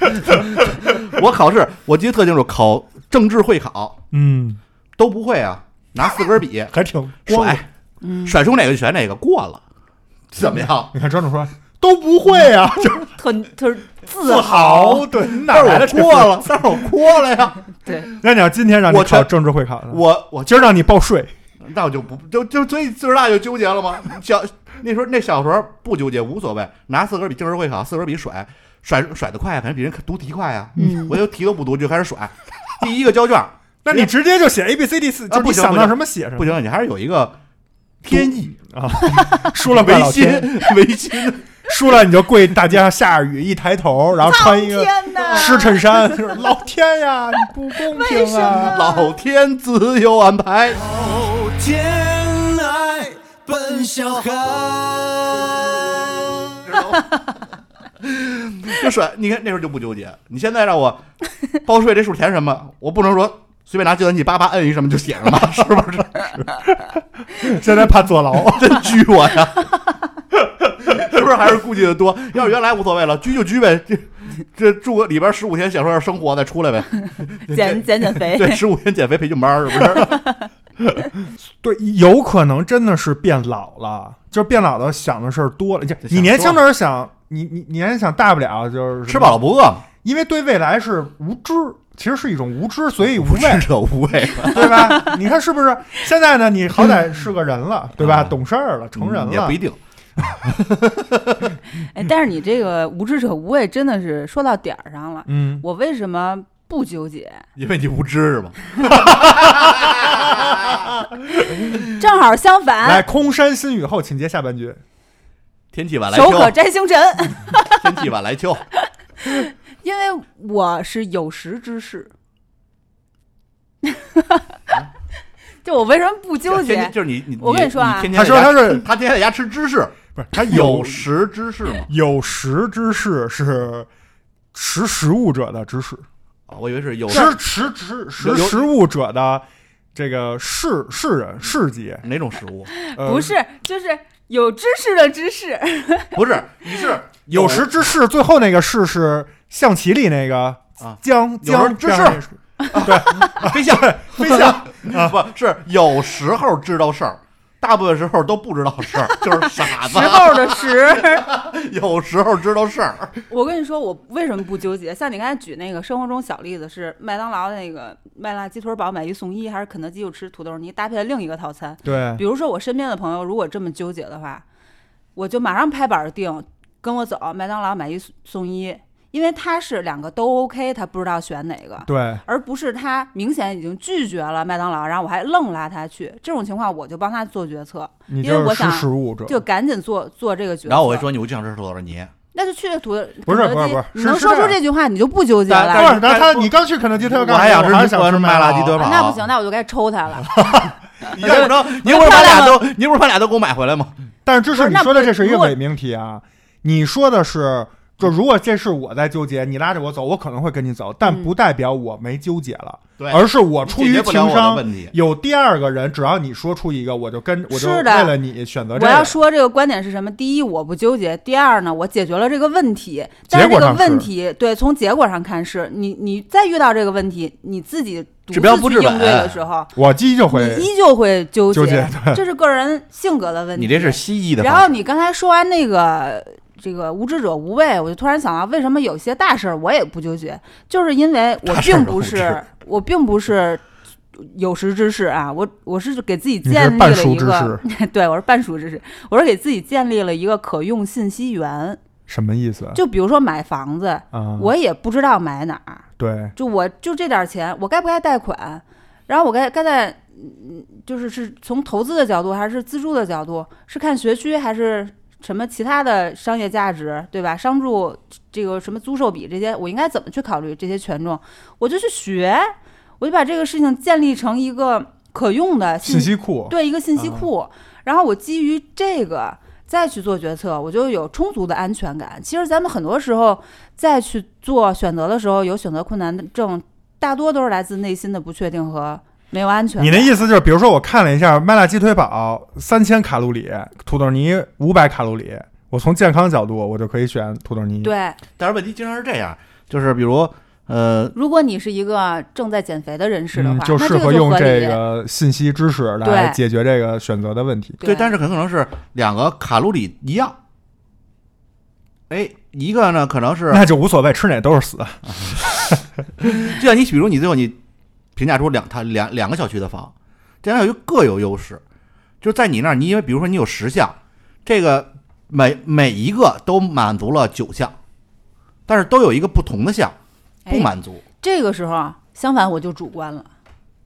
我考试我记得特清楚，考政治会考嗯，都不会啊，拿四根笔还挺光甩，甩出哪个就选哪个，过了，怎么样？你看庄主说都不会啊，就特特自自豪，对，你哪但是来的这我过了，但是我过了呀。对，那你要今天让你我考政治会考呢？我我今儿让你报税，那我就不就就所以岁数大就纠结了吗？小那时候那小时候不纠结，无所谓，拿四根笔，政治会考四根笔甩甩甩的快，反正比人读题快呀。嗯 我就题都不读就开始甩，第一个交卷，那你直接就写 A B C D 四，就不行不行你想到什么写什么。不行，你还是有一个天意，啊，输了拜违心违心。输了你就跪大街上下着雨，一抬头，然后穿一个！湿衬衫，就 是老天呀，你不公平啊！老天自有安排。老天爱奔小孩。就甩，你看那时候就不纠结。你现在让我报税这数填什么，我不能说随便拿计算器叭叭摁一什么就写上吧，是不是？现在怕坐牢，真拘我呀！是不是还是顾忌的多？要是原来无所谓了，拘就拘呗，这这住个里边十五天享受点生活再出来呗。减减减肥，对，十五天减肥培训班儿是不是？对，有可能真的是变老了，就是变老了，想的事儿多了。就你年轻的时候想，你你你还想大不了就是吃饱了，不饿嘛，因为对未来是无知，其实是一种无知，所以无无畏知，者无畏嘛。对吧？你看是不是？现在呢，你好歹是个人了，对吧？嗯懂事儿了，成人了也不一，定。哎，但是你这个无知者无畏真的是说到点儿上了。嗯我为什么不不纠结？因为你无知是吗？正好相反来，反，空山新雨后，请接下半句。天气晚来手可秋，摘星辰，天气晚来秋。因为我是有识之士。就我为什么不纠结？就是你你我跟你说啊天天他说他是他天天在家吃芝士，不是他有有识之士嘛？有识之士是识时务者的知识，啊我以为是有识识识识有时务者的这个士士人士级，哪种食物？呃不是，就是有知识的知识。不是，你是 有识之士，最后那个士是象棋里那个啊将有将识之这样士 飞象飞象不是有时候知道事儿，大部分时候都不知道事儿，就是傻子时。候的时，有时候知道事儿，我跟你说，我为什么不纠结？像你刚才举那个生活中小例子，是麦当劳的那个麦辣鸡腿堡买一送一，还是肯德基又吃土豆泥搭配了另一个套餐？对比如说我身边的朋友如果这么纠结的话，我就马上拍板定，跟我走麦当劳买一送一，因为他是两个都 OK，他不知道选哪个。对，而不是他明显已经拒绝了麦当劳，然后我还愣拉他去，这种情况我就帮他做决策，你就是识因为我想时务者，就赶紧做做这个决策。然后我会说，你我就想吃土豆泥，那就去土不是不是不是你能说出这句话，你就不纠结了。不是，但他你刚去肯德基，他就告诉我还想吃我还想吃麦辣鸡腿那不行，那我就该抽他了。你怎么着？你不是把俩都，你不是把俩都给我买回来吗？但是这不是你说的，这是一个伪命题啊！你说的是，就如果这是我在纠结，你拉着我走，我可能会跟你走，但嗯不代表我没纠结了，对而是我出于情商问题，有第二个人，只要你说出一个，我就跟我就为了你选择这我要。说这个观点是什么？第一，我不纠结；第二呢，我解决了这个问题。但是这个问题，对，从结果上看是，你你再遇到这个问题，你自己独治标不治自去应对本的时候，我依旧你会依旧会纠纠结这是个人性格的问题。你这是西医的然，后你刚才说完那个这个无知者无畏，我就突然想到，为什么有些大事儿我也不纠结，就是因为我并不是我并不是有识之士啊，我我是给自己建立了一个，对我是半熟知识，我是给自己建立了一个可用信息源。什么意思？就比如说买房子，啊，我也不知道买哪儿，对就我就这点儿钱，我该不该贷款？然后我该该在，嗯，就是是从投资的角度还是自住的角度，是看学区还是什么其他的商业价值，对吧？商住这个什么租售比这些，我应该怎么去考虑这些权重？我就去学，我就把这个事情建立成一个可用的信息库，对一个信息库，然后我基于这个再去做决策，我就有充足的安全感。其实咱们很多时候再去做选择的时候，有选择困难症，大多都是来自内心的不确定和没有安全感。你的意思就是，比如说我看了一下麦辣鸡腿堡三千卡路里，土豆泥五百卡路里，我从健康角度我就可以选土豆泥。，对，但是问题经常是这样，就是比如呃，如果你是一个正在减肥的人士的嗯，话，就适合用这个信息知识来解决这个选择的问题。对，但是很可能是两个卡路里一样。哎，一个呢可能是，那就无所谓，吃哪都是死。就像你比如你最后你评价出两它两两个小区的房，这两个小区各有优势，就是在你那儿，你因为比如说你有十项，这个每每一个都满足了九项，但是都有一个不同的项不哎满足。这个时候啊，相反我就主观了，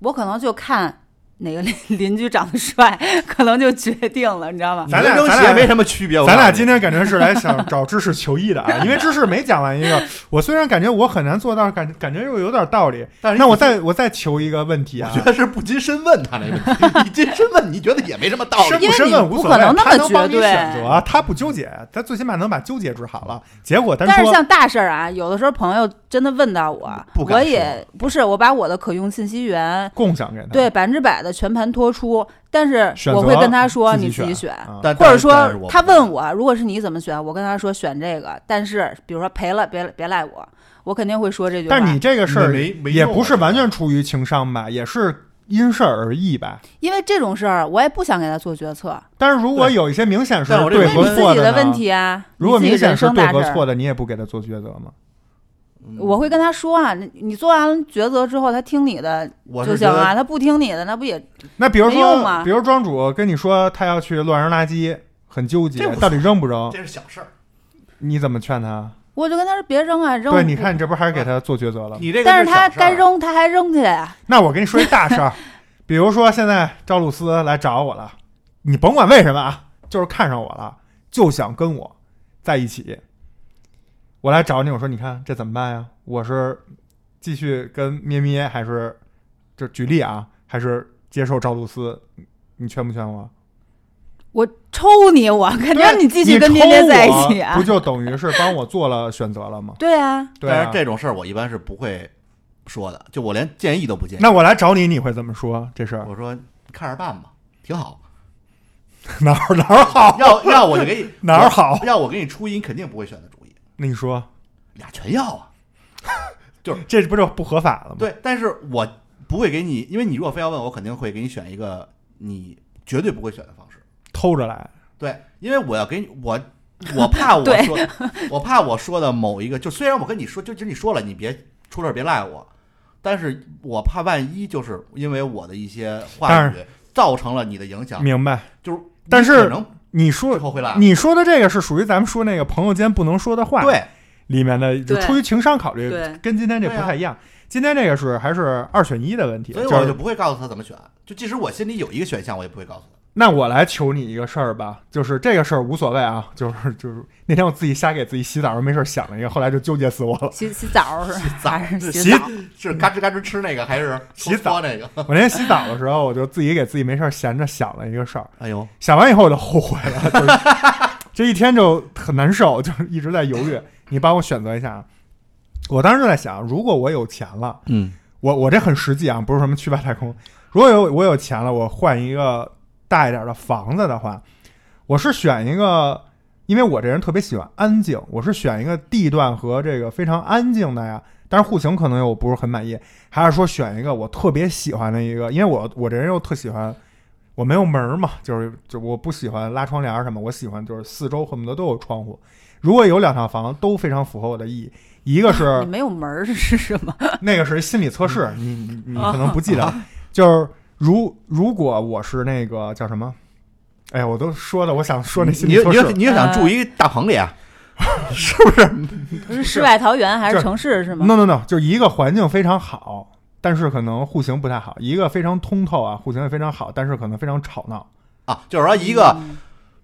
我可能就看哪个邻 邻居长得帅，可能就决定了，你知道吗？咱俩扔咱俩没什么区别。咱俩今天感觉是来想 找知识求异的啊，因为知识没讲完一个，我虽然感觉我很难做到，感感觉又有点道理，但是那我再我再求一个问题啊我觉，得是不禁深问他那个问题，你进深问，你觉得也没什么道理。深不身因为你份无所谓，不可能那么他能帮你选择，他不纠结，他最起码能把纠结治好了。结果但是像大事儿啊，有的时候朋友真的问到我我也不是我把我的可用信息源共享给他，对百分之百的全盘托出，但是我会跟他说你自己选，选啊或者说他问我如果是你怎么选，我跟他说选这个，但是比如说赔了别别赖我，我肯定会说这句话。但是你这个事儿没没也不是完全出于情商吧，也是因事而异吧。因为这种事儿我也不想给他做决策，但是如果有一些明显是对和错的你自己的问题啊，如果明显是对和错的，你也不给他做抉择吗？我会跟他说啊，你你做完抉择之后，他听你的我就行啊，他不听你的，那不也那比如说，没用吗比如庄主跟你说他要去乱扔垃圾，很纠结到底扔不扔？这是小事儿。你怎么劝他？我就跟他说别扔啊，扔。对，你看你这不还是给他做抉择了吗？你这个但是他该扔他还扔去呀。那我跟你说一大事儿，比如说现在赵露思来找我了，你甭管为什么啊，就是看上我了，就想跟我在一起。我来找你，我说你看这怎么办呀？我是继续跟咩咩，还是就举例啊，还是接受赵露思？你劝不劝我？我抽你，我肯定你继续跟咩咩在一起啊你抽我不。就等于是帮我做了选择了吗？对啊，对啊但是，这种事儿我一般是不会说的，就我连建议都不建议。那我来找你，你会怎么说这事儿？我说看着办吧，挺好。哪儿哪儿好？要要我就给你 哪儿好？要我给你出一，你肯定不会选择主意，那你说俩全要啊。就是这不就不合法了吗？对，但是我不会给你，因为你如果非要问我，肯定会给你选一个你绝对不会选的方式。偷着来。对，因为我要给你，我我怕我 说，我怕我说的某一个，就虽然我跟你说，就就你说了，你别出事儿别赖我，但是我怕万一就是因为我的一些话语造成了你的影响，明白？就是但是可能你说之后会赖我。你说的这个是属于咱们说那个朋友间不能说的话，对，里面的就出于情商考虑，跟今天这不太一样。今天这个是还是二选一的问题，所以我就不会告诉他怎么选，就即使我心里有一个选项，我也不会告诉他。那我来求你一个事儿吧，就是这个事儿无所谓啊，就是就是那天我自己瞎给自己洗澡时候没事儿想了一个，后来就纠结死我了。洗 洗澡是 还是是洗澡？是嘎吱嘎吱吃那个，还是洗澡那个？我那天洗澡的时候，我就自己给自己没事儿闲着想了一个事儿，哎呦，想完以后我就后悔了，就是这一天就很难受，就是一直在犹豫。你帮我选择一下啊，我当时就在想，如果我有钱了。嗯，我我这很实际啊，不是什么去外太空。如果有我有钱了，我换一个大一点的房子的话，我是选一个，因为我这人特别喜欢安静，我是选一个地段和这个非常安静的呀。但是户型可能又不是很满意，还是说选一个我特别喜欢的一个，因为我我这人又特喜欢，我没有门儿嘛，就是就我不喜欢拉窗帘儿什么，我喜欢就是四周恨不得都有窗户。如果有两套房都非常符合我的意义，一个是 你没有门儿是什么？那个是心理测试，你你你可能不记得，就是如如果我是那个叫什么，哎呀，我都说了，我想说那心你你理测试，你就想住一大棚里啊？是不是？不是世外桃源还是城市是吗？no no no，就是一个环境非常好，但是可能户型不太好；一个非常通透啊，户型也非常好，但是可能非常吵闹。啊，就是说一个嗯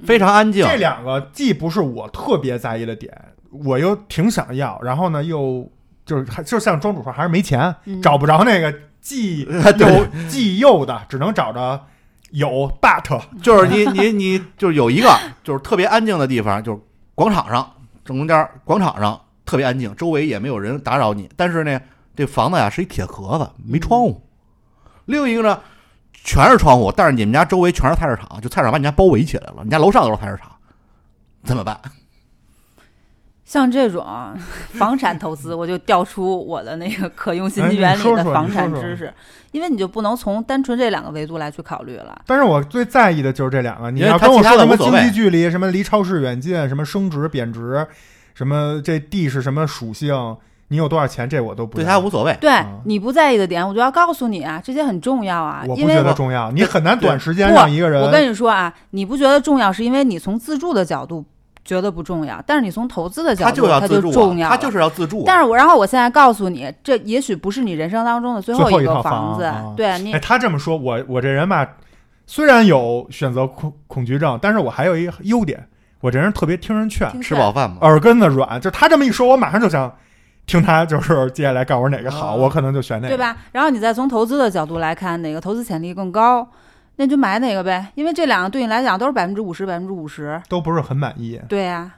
非常安静，这两个既不是我特别在意的点，我又挺想要，然后呢又就是还就像庄主说，还是没钱，嗯找不着那个既 有既右的，只能找着有 but。就是你你你就是有一个就是特别安静的地方，就是广场上正中间儿广场上特别安静，周围也没有人打扰你。但是呢，这房子呀是一铁壳子，没窗户。另一个呢，全是窗户，但是你们家周围全是菜市场，就菜市场把你家包围起来了，你家楼上都是菜市场，怎么办？像这种房产投资，我就调出我的那个可用信息原理的房产知识，因为你就不能从单纯这两个维度来去考虑了。但是我最在意的就是这两个，你要跟我说什么经济距离，什么离超市远近，什么升值贬值，什么这地是什么属性，你有多少钱，这我都不对他无所谓。对啊你不在意的点，我就要告诉你啊，这些很重要啊，我不因为觉得重要，你很难短时间让一个人。我跟你说啊，你不觉得重要，是因为你从自住的角度觉得不重要，但是你从投资的角度，它就要自住、啊，重要了。他就是要自住、啊。但是我，然后我现在告诉你，这也许不是你人生当中的最最后一个房子。啊对你哎，，他这么说，我我这人吧，虽然有选择恐恐惧症，但是我还有一个优点，我这人特别听人劝，吃饱饭嘛，耳根子软。就他这么一说，我马上就想听他，就是接下来告诉我哪个好，哦我可能就选哪个。对吧？然后你再从投资的角度来看，哪个投资潜力更高，那就买哪个呗。因为这两个对你来讲都是百分之五十、百分之五十。都不是很满意。对呀、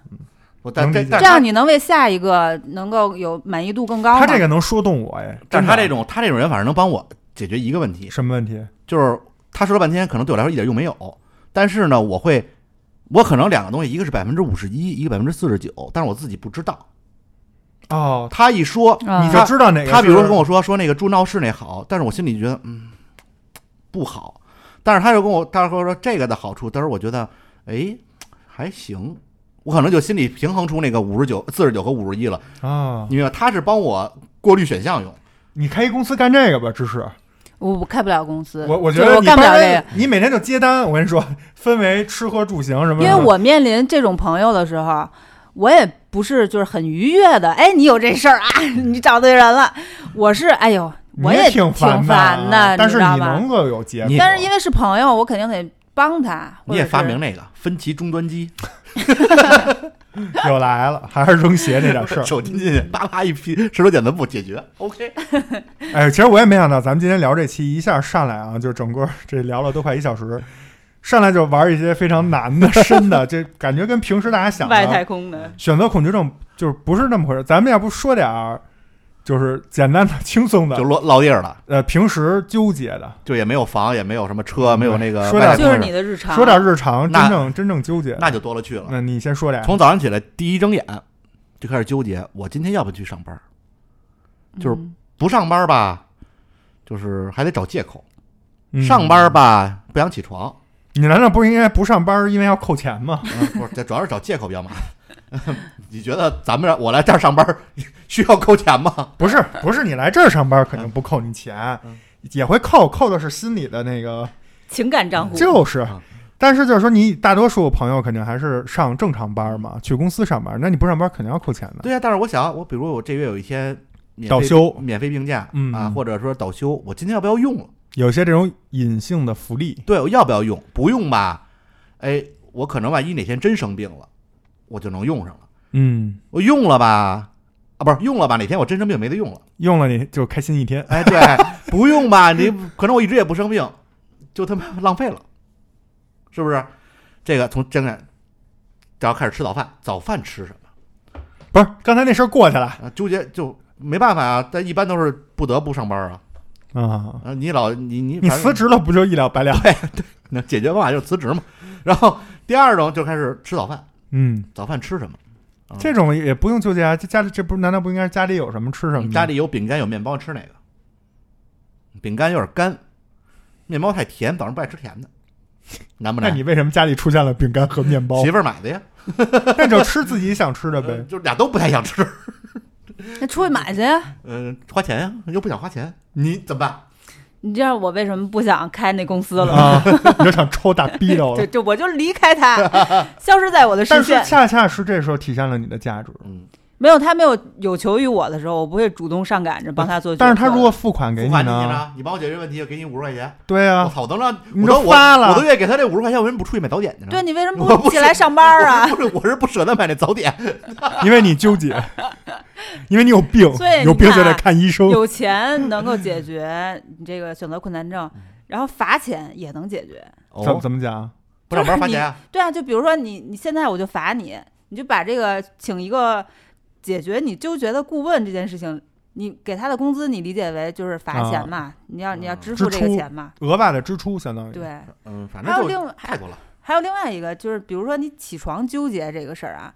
我但这样你能为下一个能够有满意度更高吗？他这个能说动我哎，但他这种他这种人反正能帮我解决一个问题，什么问题？就是他说了半天，可能对我来说一点用没有，但是呢，我会，我可能两个东西，一个是百分之五十一，一个百分之四十九，但是我自己不知道。哦，他一说，啊你就知道哪个。他比如跟我说说那个住闹市那好，但是我心里觉得嗯不好，但是他又跟我他说说这个的好处，但是我觉得哎还行，我可能就心里平衡出那个五十九、四十九和五十一了，啊，你明白？他是帮我过滤选项用。你开一公司干这个吧，芝士。我我开不了公司，我我觉得我干不了这个，你每天就接单，我跟你说，分为吃喝住行什么。因为我面临这种朋友的时候，我也不是就是很愉悦的，哎，你有这事儿啊，你找对人了。我是哎呦，我也挺烦烦的，但是你能够有结果。但是因为是朋友，我肯定得帮他。你也发明那个分歧终端机，又来了，还是扔鞋这点事儿。手进进去，啪啪一劈，石头剪子布解决。OK，哎，其实我也没想到，咱们今天聊这期一下上来啊，就整个这聊了都快一小时，上来就玩一些非常难的、深的，这感觉跟平时大家想外太空的，选择恐惧症就是不是那么回事。咱们要不说点儿，就是简单的、轻松的就，落落地儿了，呃，平时纠结的，就也没有房，也没有什么车，没有那个说点就是你的日常。说点日常真正真正纠结。那就多了去了。那你先说俩，从早上起来第一睁眼就开始纠结，我今天要不要去上班？就是嗯不上班吧，就是还得找借口；嗯上班吧，不想起床。你难道不应该不上班，因为要扣钱吗？嗯，不是，这主要是找借口比较麻烦。你觉得咱们我来这儿上班 需要扣钱吗？不是，不是，你来这儿上班肯定不扣你钱，嗯也会扣，扣的是心里的那个，情感账户就是嗯。但是就是说，你大多数朋友肯定还是上正常班嘛，去公司上班，那你不上班肯定要扣钱的。对呀、但是我想，我比如我这月有一天倒休免费病假、嗯啊，或者说倒休，我今天要不要用了？有些这种隐性的福利，对，我要不要用？不用吧，哎，我可能万一哪天真生病了，我就能用上了。嗯，我用了吧，啊，不是用了吧？哪天我真生病没得用了，用了你就开心一天。哎，对，不用吧？你可能我一直也不生病，就他妈浪费了，是不是？这个从睁眼，然后开始吃早饭，早饭吃什么？不是，刚才那事儿过去了啊，纠结就没办法啊，但一般都是不得不上班啊。啊。啊，你老你你你辞职了不就一了百了？对 那解决方法就是辞职嘛。然后第二种就开始吃早饭，嗯，早饭吃什么？啊这种也不用纠结啊。这家里这不难道不应该是家里有什么吃什么？家里有饼干有面包，吃哪个？饼干有点干，面包太甜，早上不爱吃甜的，难不难？那你为什么家里出现了饼干和面包媳？妇儿买的呀，那就吃自己想吃的 呃呗。就俩都不太想吃，那出去买去呀。嗯、花钱呀，又不想花钱，你怎么办？你知道我为什么不想开那公司了吗？啊，你就想抽大逼斗就了。就我就离开他，消失在我的视但是线。恰恰是这时候体现了你的价值。嗯，没有他没有有求于我的时候，我不会主动上赶着帮他做。但是他如果付款给你呢？你帮我解决问题，我给你五十块钱。对啊，我操，我能让你都我都发了我都愿意给他这五十块钱，我为什么不出去买早点去呢？对你为什么我不起来上班啊？不是我是不舍得买那早点，因为你纠结，因为你有病所以，有病就得看看医生。有钱能够解决你这个选择困难症，然后罚钱也能解决。怎哦，怎么讲？不上班罚钱啊？对啊，就比如说你你现在我就罚你，你就把这个请一个解决你纠结的顾问这件事情，你给他的工资你理解为就是罚钱嘛，你要你要支付这个钱嘛。额外的支出相当于。对，嗯，反正还有另太多了。还有另外一个就是，比如说你起床纠结这个事儿啊，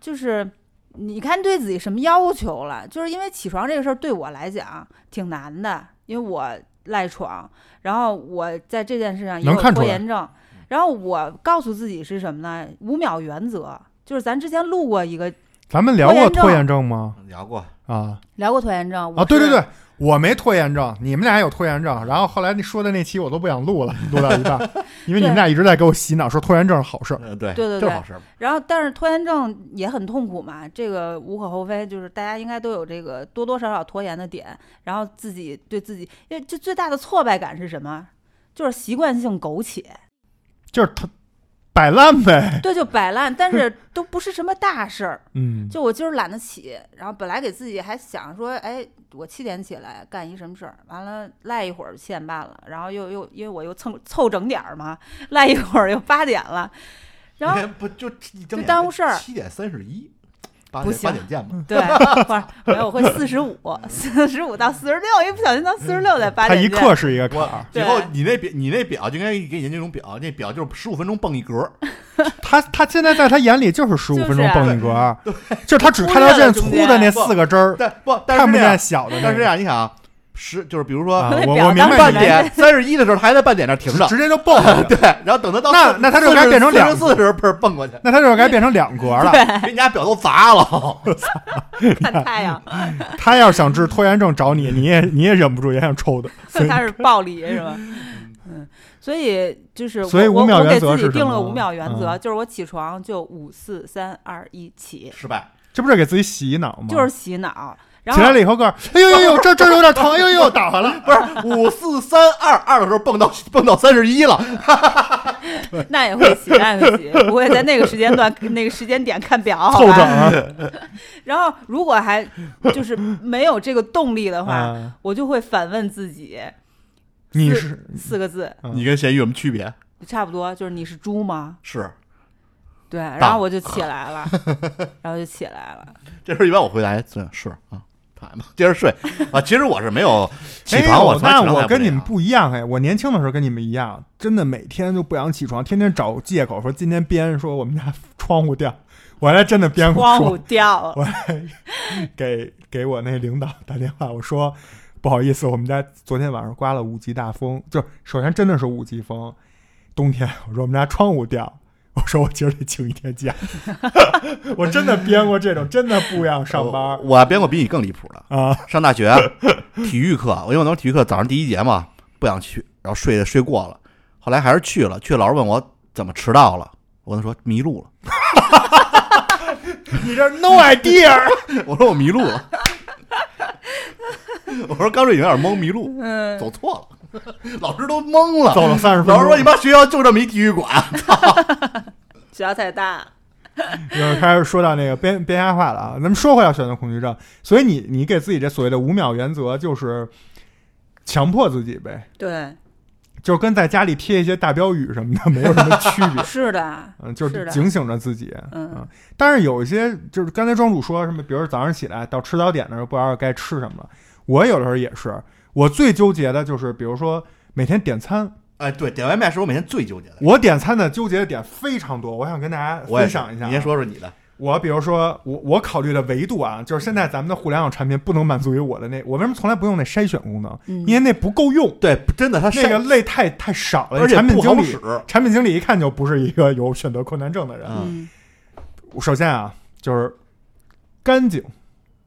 就是你看对自己什么要求了？就是因为起床这个事儿对我来讲挺难的，因为我赖床，然后我在这件事上也有能看出来拖延症，然后我告诉自己是什么呢？五秒原则，就是咱之前录过一个咱们聊过拖延症拖延症吗？聊过，啊聊过拖延症啊，对对对，我没拖延症，你们俩有拖延症。然后后来你说的那期我都不想录了，录到一半，因为你们俩一直在给我洗脑说拖延症是好事对对对对就是好事。然后，但是拖延症也很痛苦嘛，这个无可厚非，就是大家应该都有这个多多少少拖延的点，然后自己对自己，因为就最大的挫败感是什么？就是习惯性苟且，就是他摆烂呗。对，就摆烂，但是 都不是什么大事儿。嗯，就我今儿懒得起，然后本来给自己还想说，哎，我七点起来干一什么事儿，完了赖一会儿七点半了，然后又又因为我又凑凑整点儿嘛，赖一会儿又八点了，然后哎不就就耽误事儿七点三十一，八点八点见吧。对，不是没有，我会四十五，四十五到四十六，一不小心到四十六再八点见。一刻是一个坎我儿。以后你那表你那表就应该给你那种表，那表就是十五分钟蹦一格，他他现在在他眼里就是十五分钟蹦一格儿，就是他只忽看到见粗的那四个针儿，但不看不见小的那个。但是这样你想啊，十就是比如说啊我我明白半点三十一的时候，他还在半点那儿停着，直接就蹦了。对，然后等他到那那他就该变成两四十四的时候嘣儿蹦过去，那他就该变成两格了。给你家表都砸了。看太阳，他要想治拖延症找你，你也你也忍不住也想抽他。他是暴力是吧？嗯，所以就是我，所以五秒我我给则自己定了么五秒原则，嗯就是我起床就五四三二一起，失败。这不是给自己洗脑吗？就是洗脑。然后起来了以后告诉，哎呦呦呦，这这有点疼，哎呦呦，打完了。不是五四三二二的时候蹦到蹦到三十一了，那也会洗，那也会洗，不会在那个时间段、那个时间点看表，好凑整吧？啊！然后如果还就是没有这个动力的话，啊我就会反问自己你是四个字，嗯你跟咸鱼有什么区别？差不多就是你是猪吗？是，对，然后我就起来了，然后就起来了。这时候一般我回答，是啊，接着睡啊。其实我是没有 起哎床，呦我从来我跟你们不一样哎，我年轻的时候跟你们一样，真的每天就不想起床，天天找借口说今天编说我们家窗户掉，我还真的编过窗户，掉了，我还给给我那领导打电话，我说不好意思，我们家昨天晚上刮了五级大风，就首先真的是五级风，冬天，我说我们家窗户掉。我说我今儿得请一天假，我真的编过这种，真的不想上班我我编过比你更离谱的。啊！上大学 体育课，我因为我那时候体育课早上第一节嘛，不想去，然后睡睡过了，后来还是去了。去了老师问我怎么迟到了，我跟他说迷路了，你这 no idea，我说我迷路了，我说刚睡醒有点懵，迷路，嗯，走错了，老师都懵了，走了三十分钟。老师说你妈学校就这么一体育馆，学校太大，又开始说到那个编编瞎话了啊！咱们说回到选择恐惧症，所以你你给自己这所谓的五秒原则，就是强迫自己呗，对，就是跟在家里贴一些大标语什么的没有什么区别。是的，嗯，就是警醒着自己。嗯但是有一些就是刚才庄主说什么，比如说早上起来到吃早点的时候不知道该吃什么了，我有的时候也是，我最纠结的就是比如说每天点餐，哎，对，点外卖是我每天最纠结的。我点餐的纠结的点非常多，我想跟大家分享一下啊。你先说说你的。我比如说，我我考虑的维度啊，就是现在咱们的互联网产品不能满足于我的那，我为什么从来不用那筛选功能？嗯因为那不够用，对，真的，他那个类太太少了。而且产品经理不好使，产品经理一看就不是一个有选择困难症的人。嗯嗯首先啊，就是干净、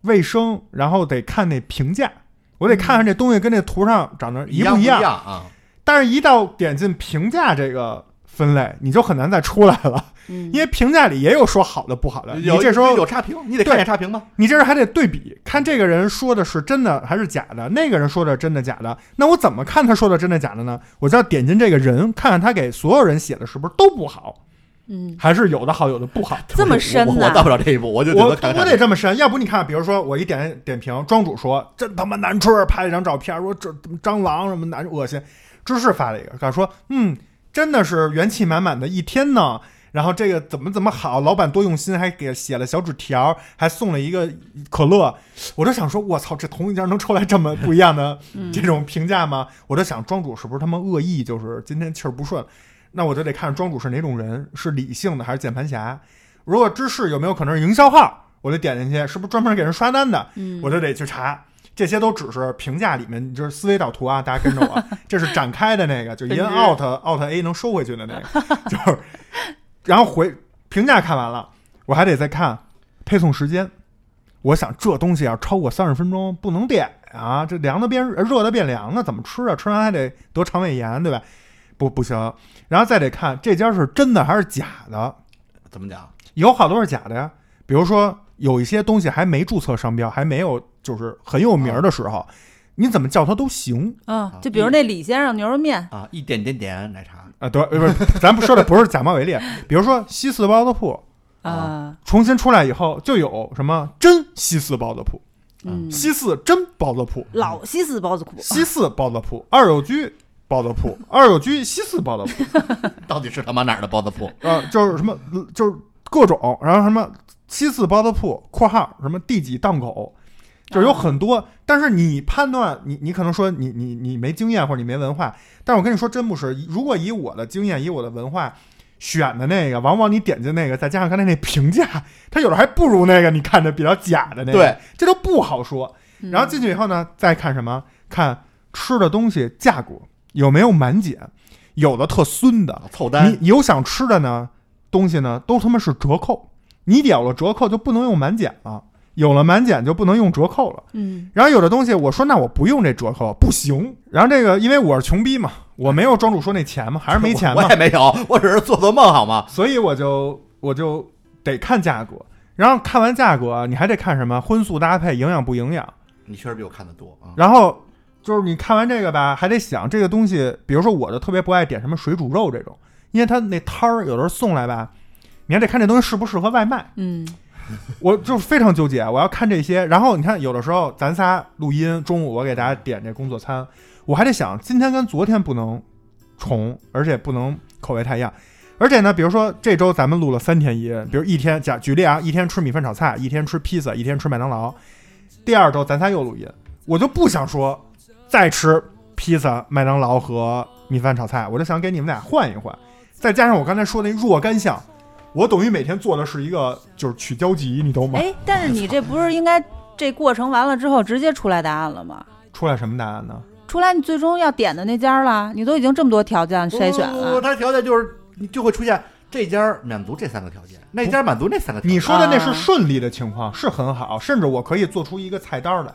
卫生，然后得看那评价，我得看看这东西跟这图上长得一不不一样。啊？但是，一到点进评价这个分类，你就很难再出来了，嗯因为评价里也有说好的、不好的。你有这时候有差评，你得看见差评吗？你这是还得对比，看这个人说的是真的还是假的，那个人说的真的假的，那我怎么看他说的真的假的呢？我就要点进这个人，看看他给所有人写的是不是都不好，嗯，还是有的好，有的不好。这么深呢我我到不了这一步，我就只我我得这么深，要不你看，比如说我一点点评，庄主说真他妈难吃，拍了一张照片，说这蟑螂什么难恶心。芝士发了一个，他说嗯，真的是元气满满的一天呢。然后这个怎么怎么好，老板多用心，还给写了小纸条，还送了一个可乐。我就想说，我操，这同一家能出来这么不一样的这种评价吗？我就想，庄主是不是他妈恶意，就是今天气儿不顺？那我就得看庄主是哪种人，是理性的还是键盘侠。如果知识有没有可能是营销号，我就点进去，是不是专门给人刷单的？嗯我就得去查。这些都只是评价里面，就是思维导图啊，大家跟着我，这是展开的那个，就一摁分支 Alt out A 能收回去的那个，就是，然后回评价看完了，我还得再看配送时间。我想这东西要超过三十分钟不能点啊，这凉的变热的变凉的怎么吃啊？吃完还得得肠胃炎，对吧？不不行，然后再得看这家是真的还是假的，怎么讲？有好多是假的呀。比如说有一些东西还没注册商标，还没有就是很有名儿的时候，你怎么叫它都行啊，就比如那李先生牛肉面，啊，一点点点奶茶，啊。对，不是，咱不说的不是假冒伪劣。比如说西四包子铺啊，重新出来以后，就有什么真西四包子铺、嗯，西四真包子铺、老西四包子铺，西四包子铺、二友居包子铺、二有居西四包子铺，到底是他妈哪儿的包子铺？啊，就是什么就是各种，然后什么西四包子铺（括号什么第几档口），就是有很多。但是你判断，你你可能说你你你没经验或者你没文化，但是我跟你说真不是。如果以我的经验，以我的文化选的那个，往往你点进那个，再加上刚才那评价，它有的还不如那个你看着比较假的那个，对，这都不好说。嗯然后进去以后呢，再看什么？看吃的东西价格有没有满减，有的特孙的，凑单你有想吃的呢，东西呢都他妈是折扣，你有了折扣就不能用满减了。有了满减就不能用折扣了。嗯然后有的东西我说那我不用这折扣不行。然后这个因为我是穷逼嘛，我没有庄主说那钱嘛，还是没钱嘛 我也，没有，我只是做做梦好吗？所以我就我就得看价格。然后看完价格，你还得看什么荤素搭配，营养不营养。你确实比我看的多啊。然后就是你看完这个吧，还得想这个东西，比如说我就特别不爱点什么水煮肉这种，因为它那摊儿有的时候送来吧，你还得看这东西适不适合外卖。嗯我就非常纠结，我要看这些。然后你看，有的时候咱仨录音，中午我给大家点这工作餐，我还得想今天跟昨天不能重，而且不能口味太一样。而且呢，比如说这周咱们录了三天音，比如一天假举例啊，一天吃米饭炒菜，一天吃披萨，一天吃麦当劳。第二周咱仨又录音，我就不想说再吃披萨、麦当劳和米饭炒菜，我就想给你们俩换一换。再加上我刚才说那若干项，我等于每天做的是一个就是取交集，你懂吗？哎，但是你这不是应该这过程完了之后直接出来答案了吗？出来什么答案呢？出来你最终要点的那家了，你都已经这么多条件筛选不不不了。它条件就是你就会出现这家满足这三个条件，那家满足那三个条件。你说的那是啊顺利的情况，是很好，甚至我可以做出一个菜单来，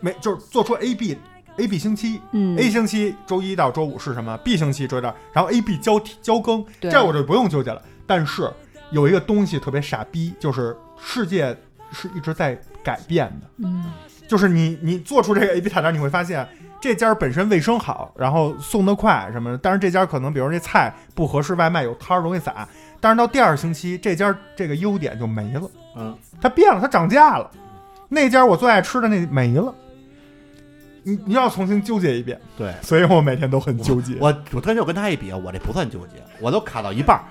没就是做出 A B A B 星期、嗯 a 星期周一到周五是什么，B 星期周一到，然后 A B 交替交更，对这样我就不用纠结了。但是有一个东西特别傻逼，就是世界是一直在改变的，嗯就是你你做出这个 A B 菜单，你会发现这家本身卫生好，然后送的快什么的，但是这家可能比如这菜不合适外卖，有摊儿容易洒。但是到第二星期，这家这个优点就没了，嗯，它变了，它涨价了。那家我最爱吃的那没了，你你要重新纠结一遍，对。所以我每天都很纠结。我我跟就跟他一比，我这不算纠结，我都卡到一半儿。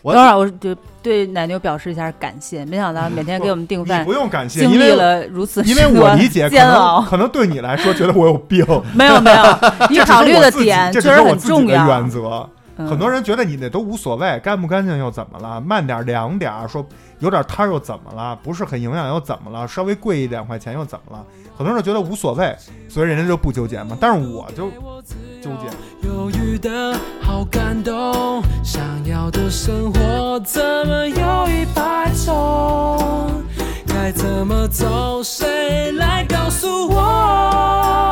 我等会儿我就对奶牛表示一下感谢，没想到每天给我们订你饭不，用感谢，经历因为了如此因为我理解，可能煎熬。可能对你来说觉得我有病，没有没 有，你考虑的点确实很重要。原则。嗯很多人觉得你那都无所谓，干不干净又怎么了？慢点儿凉点儿，说有点摊儿又怎么了？不是很营养又怎么了？稍微贵一两块钱又怎么了？很多人觉得无所谓，所以人家就不纠结嘛。但是我就纠结。犹豫的好感动，想要的生活怎么有一百种？该怎么走？谁来告诉我？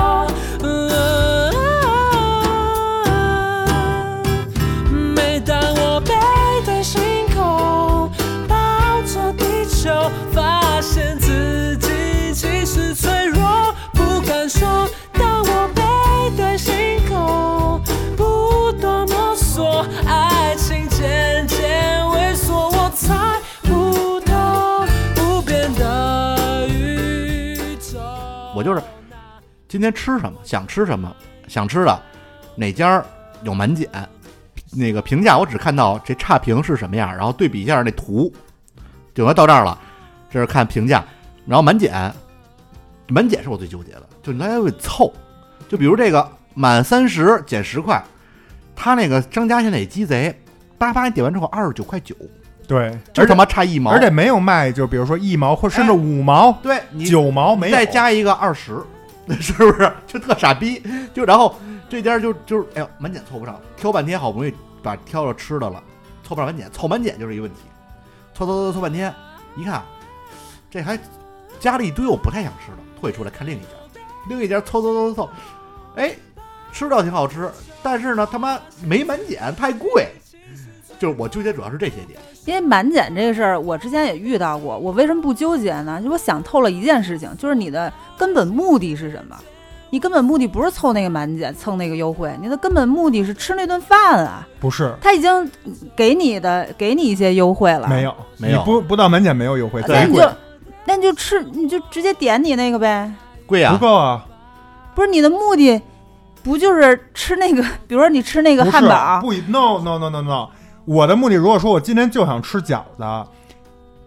今天吃什么，想吃什么，想吃的。哪家？有满减，那个评价？我只看到这差评是什么样，然后对比一下那图，就要到这儿了，这是看评价，然后满减，满减是我最纠结的，就来回凑，就比如这个满三十减十块，他那个商家现在也鸡贼，叭叭你点完之后二十九块九，对，就他妈差一毛，而且没有卖，就比如说一毛或甚至五毛、对你九毛没有，再加一个二十，是不是就特傻逼？就然后这家就就是哎呦满减凑不上，挑半天好不容易把挑着吃的了，凑不上满减，凑满减就是一个问题，凑凑凑凑半天，一看这还加了一堆我不太想吃的，退出来看另一家，另一家凑凑凑凑凑，哎，吃倒挺好吃，但是呢他妈没满减，太贵。就是我纠结主要是这些点，因为满减这个事儿，我之前也遇到过。我为什么不纠结呢？就我想透了一件事情，就是你的根本目的是什么？你根本目的不是凑那个满减、蹭那个优惠，你的根本目的是吃那顿饭啊！不是他已经给你的给你一些优惠了，没有没有你不不到满减没有优惠，那你就，那你就吃，你就直接点你那个呗。贵啊不，够啊，不是你的目的，不就是吃那个？比如说你吃那个汉堡，不一 no no no no no，我的目的如果说我今天就想吃饺子，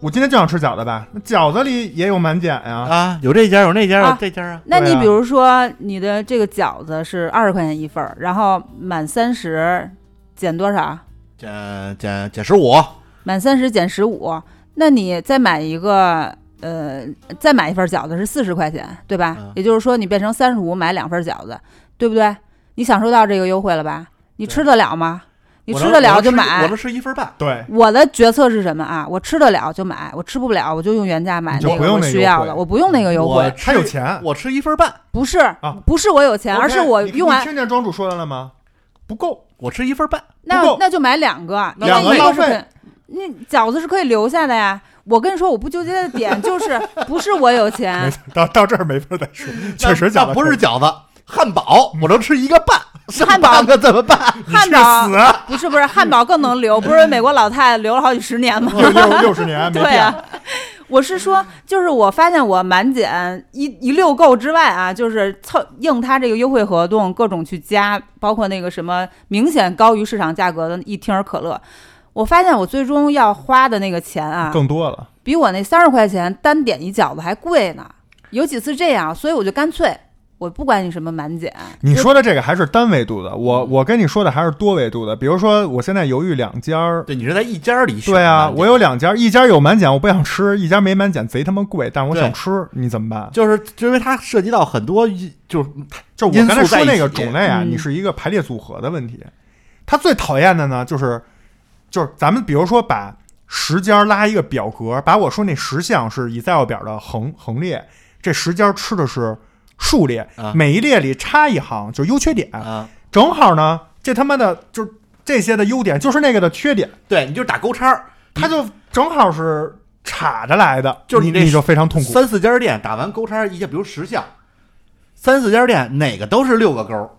我今天就想吃饺子吧，那饺子里也有满减呀、啊，有这家有那家有啊这家啊，啊那你比如说你的这个饺子是二十块钱一份儿，然后满三十减多少？减减减十五，满三十减十五，那你再买一个。呃，再买一份饺子是四十块钱，对吧？嗯也就是说，你变成三十五买两份饺子，对不对？你享受到这个优惠了吧？你吃得了吗？我你吃得了就买我能吃一份半。对，我的决策是什么啊？我吃得了就买，我吃不了我就用原价买那个我不用我不用那个优惠。他有钱我吃一份半，不是啊不是我有钱，而是我用完你听见庄主说的了吗？不够，我吃一份半。那那就买两个，那两因个浪费为一个是那饺子是可以留下的呀。我跟你说，我不纠结的点就是 不是我有钱，到到这儿没法再说，确实饺子那不是饺子，汉堡我能吃一个半，剩汉堡半个怎么办？汉堡死啊不是不是汉堡更能留，不是美国老太太留了好几十年吗？六六六十年。对啊，我是说，就是我发现我满减一一溜够之外啊，就是凑应他这个优惠活动，各种去加，包括那个什么明显高于市场价格的一听儿可乐，我发现我最终要花的那个钱啊，更多了。比我那三十块钱单点一饺子还贵呢。有几次这样，所以我就干脆我不管你什么满减，你说的这个还是单维度的，我我跟你说的还是多维度的。比如说，我现在犹豫两家儿，对你是在一家里选对啊，我有两家，一家有满减，我不想吃；一家没满减，贼他妈贵，但是我想吃，你怎么办？就是就因为它涉及到很多一，就是就我刚才说那个种类啊，嗯你是一个排列组合的问题。他最讨厌的呢，就是就是咱们比如说把十家拉一个表格，把我说那十项是 Excel 表的横横列，这十家吃的是竖列，啊每一列里插一行就是优缺点，啊，正好呢，这他妈的就是这些的优点就是那个的缺点，对，你就打勾叉儿，它就正好是插着来的，就是你你就非常痛苦。三四家店打完勾叉一下，比如十项，三四家店哪个都是六个勾，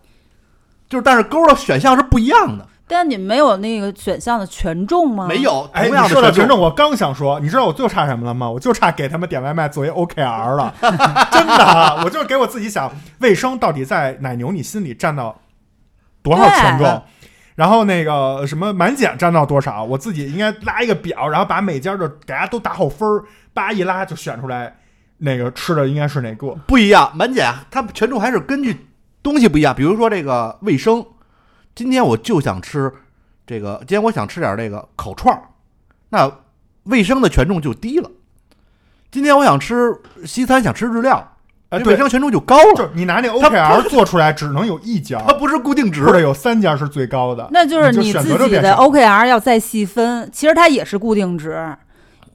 就是但是勾的选项是不一样的，但你没有那个选项的权重吗？没。有哎，同样你说到权重，的权重。我刚想说，你知道我就差什么了吗？我就差给他们点外卖作为 OKR 了，真的，啊我就是给我自己想，卫生到底在奶牛你心里占到多少权重？然后那个什么满减占到多少？我自己应该拉一个表，然后把每家的给大家都打好分儿，叭一拉就选出来，那个吃的应该是哪个？不一样，满减它权重还是根据东西不一样。比如说这个卫生，今天我就想吃这个，今天我想吃点这个烤串儿，那卫生的权重就低了。今天我想吃西餐，想吃日料，哎，对卫，生权重就高了。就是你拿那它 OKR 做出来，只能有一家，它不是固定值或，者有三家是最高的。那就是你自己的 OKR 要再细分，其实它也是固定值。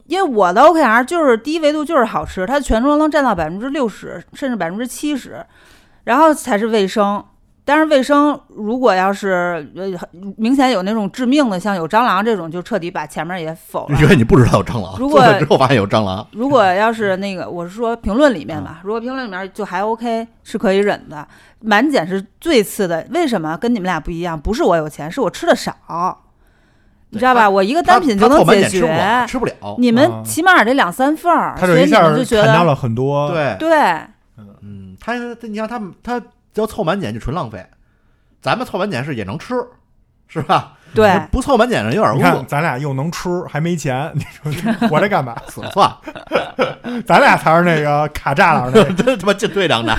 因为我的 OKR 就是第一维度就是好吃，它的权重能占到百分之六十甚至百分之七十，然后才是卫生。但是卫生如果要是呃明显有那种致命的，像有蟑螂这种，就彻底把前面也否了。因为你不知道有蟑螂，如果之后发现有蟑螂，如果要是那个，我是说评论里面嗯吧，如果评论里面就还 OK，是可以忍的。满减是最次的，为什么跟你们俩不一样？不是我有钱，是我吃的少，你知道吧？我一个单品就能解决吃不了，。吃不了。你啊们起码得两三份儿，他所以你就一下们就觉得砍掉了很多。，对，对，嗯，他他你像他们，他要凑满减就纯浪费。咱们凑满减是也能吃，是吧？对不凑满减的有点你看饿，咱俩又能吃还没钱，你说 活着干嘛？死了算了，咱俩才是那个卡栅栏那 个，真他妈进退两难。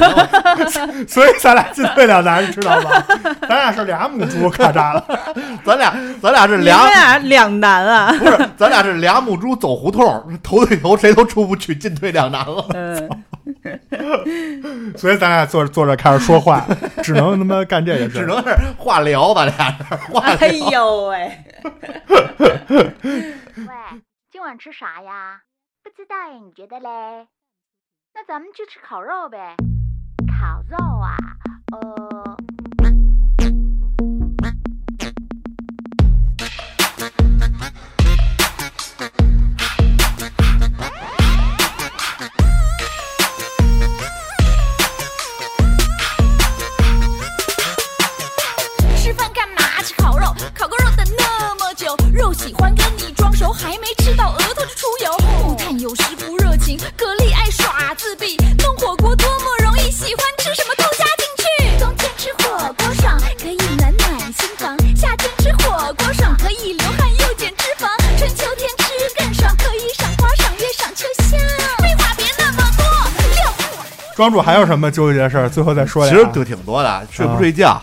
所以咱俩进退两难，你知道吗？咱俩是俩母猪卡栅栏，咱俩咱俩是俩，俩两难啊。不是咱俩是俩母猪走胡同，头对头谁都出不去，进退两难了。嗯，所以咱俩坐着坐着开始说话，只能他妈干这个事。只能是话聊，咱俩是话 哎。呦喂，喂，今晚吃啥呀？不知道哎，你觉得嘞？那咱们去吃烤肉呗。烤肉啊，呃，肉喜欢跟你装熟，还没吃到额头就出油。木炭有时不热情，蛤蜊爱耍自闭，弄火锅多么容易，喜欢吃什么都加进去。冬天吃火锅爽，可以暖暖心房；夏天吃火锅爽，可以流汗又减脂肪；春秋天吃更爽，可以赏花赏月赏秋香。废话别那么多，六。庄主还有什么纠结的事儿？最后再说俩。其实就挺多的，睡不睡觉？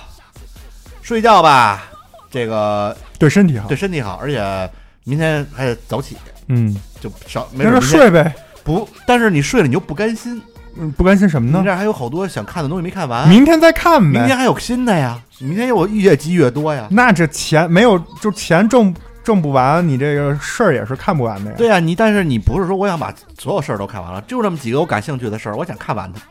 睡觉吧，这个对身体好对，身体好，而且明天还得早起，嗯，就少没那就准明天睡呗。不，但是你睡了你就不甘心，嗯不甘心什么呢？你这还有好多想看的东西没看完，明天再看呗。明天还有新的呀，明天我越积越多呀。那这钱没有，就钱挣挣不完，你这个事儿也是看不完的呀。对呀、你但是你不是说我想把所有事儿都看完了，就这么几个我感兴趣的事儿，我想看完它。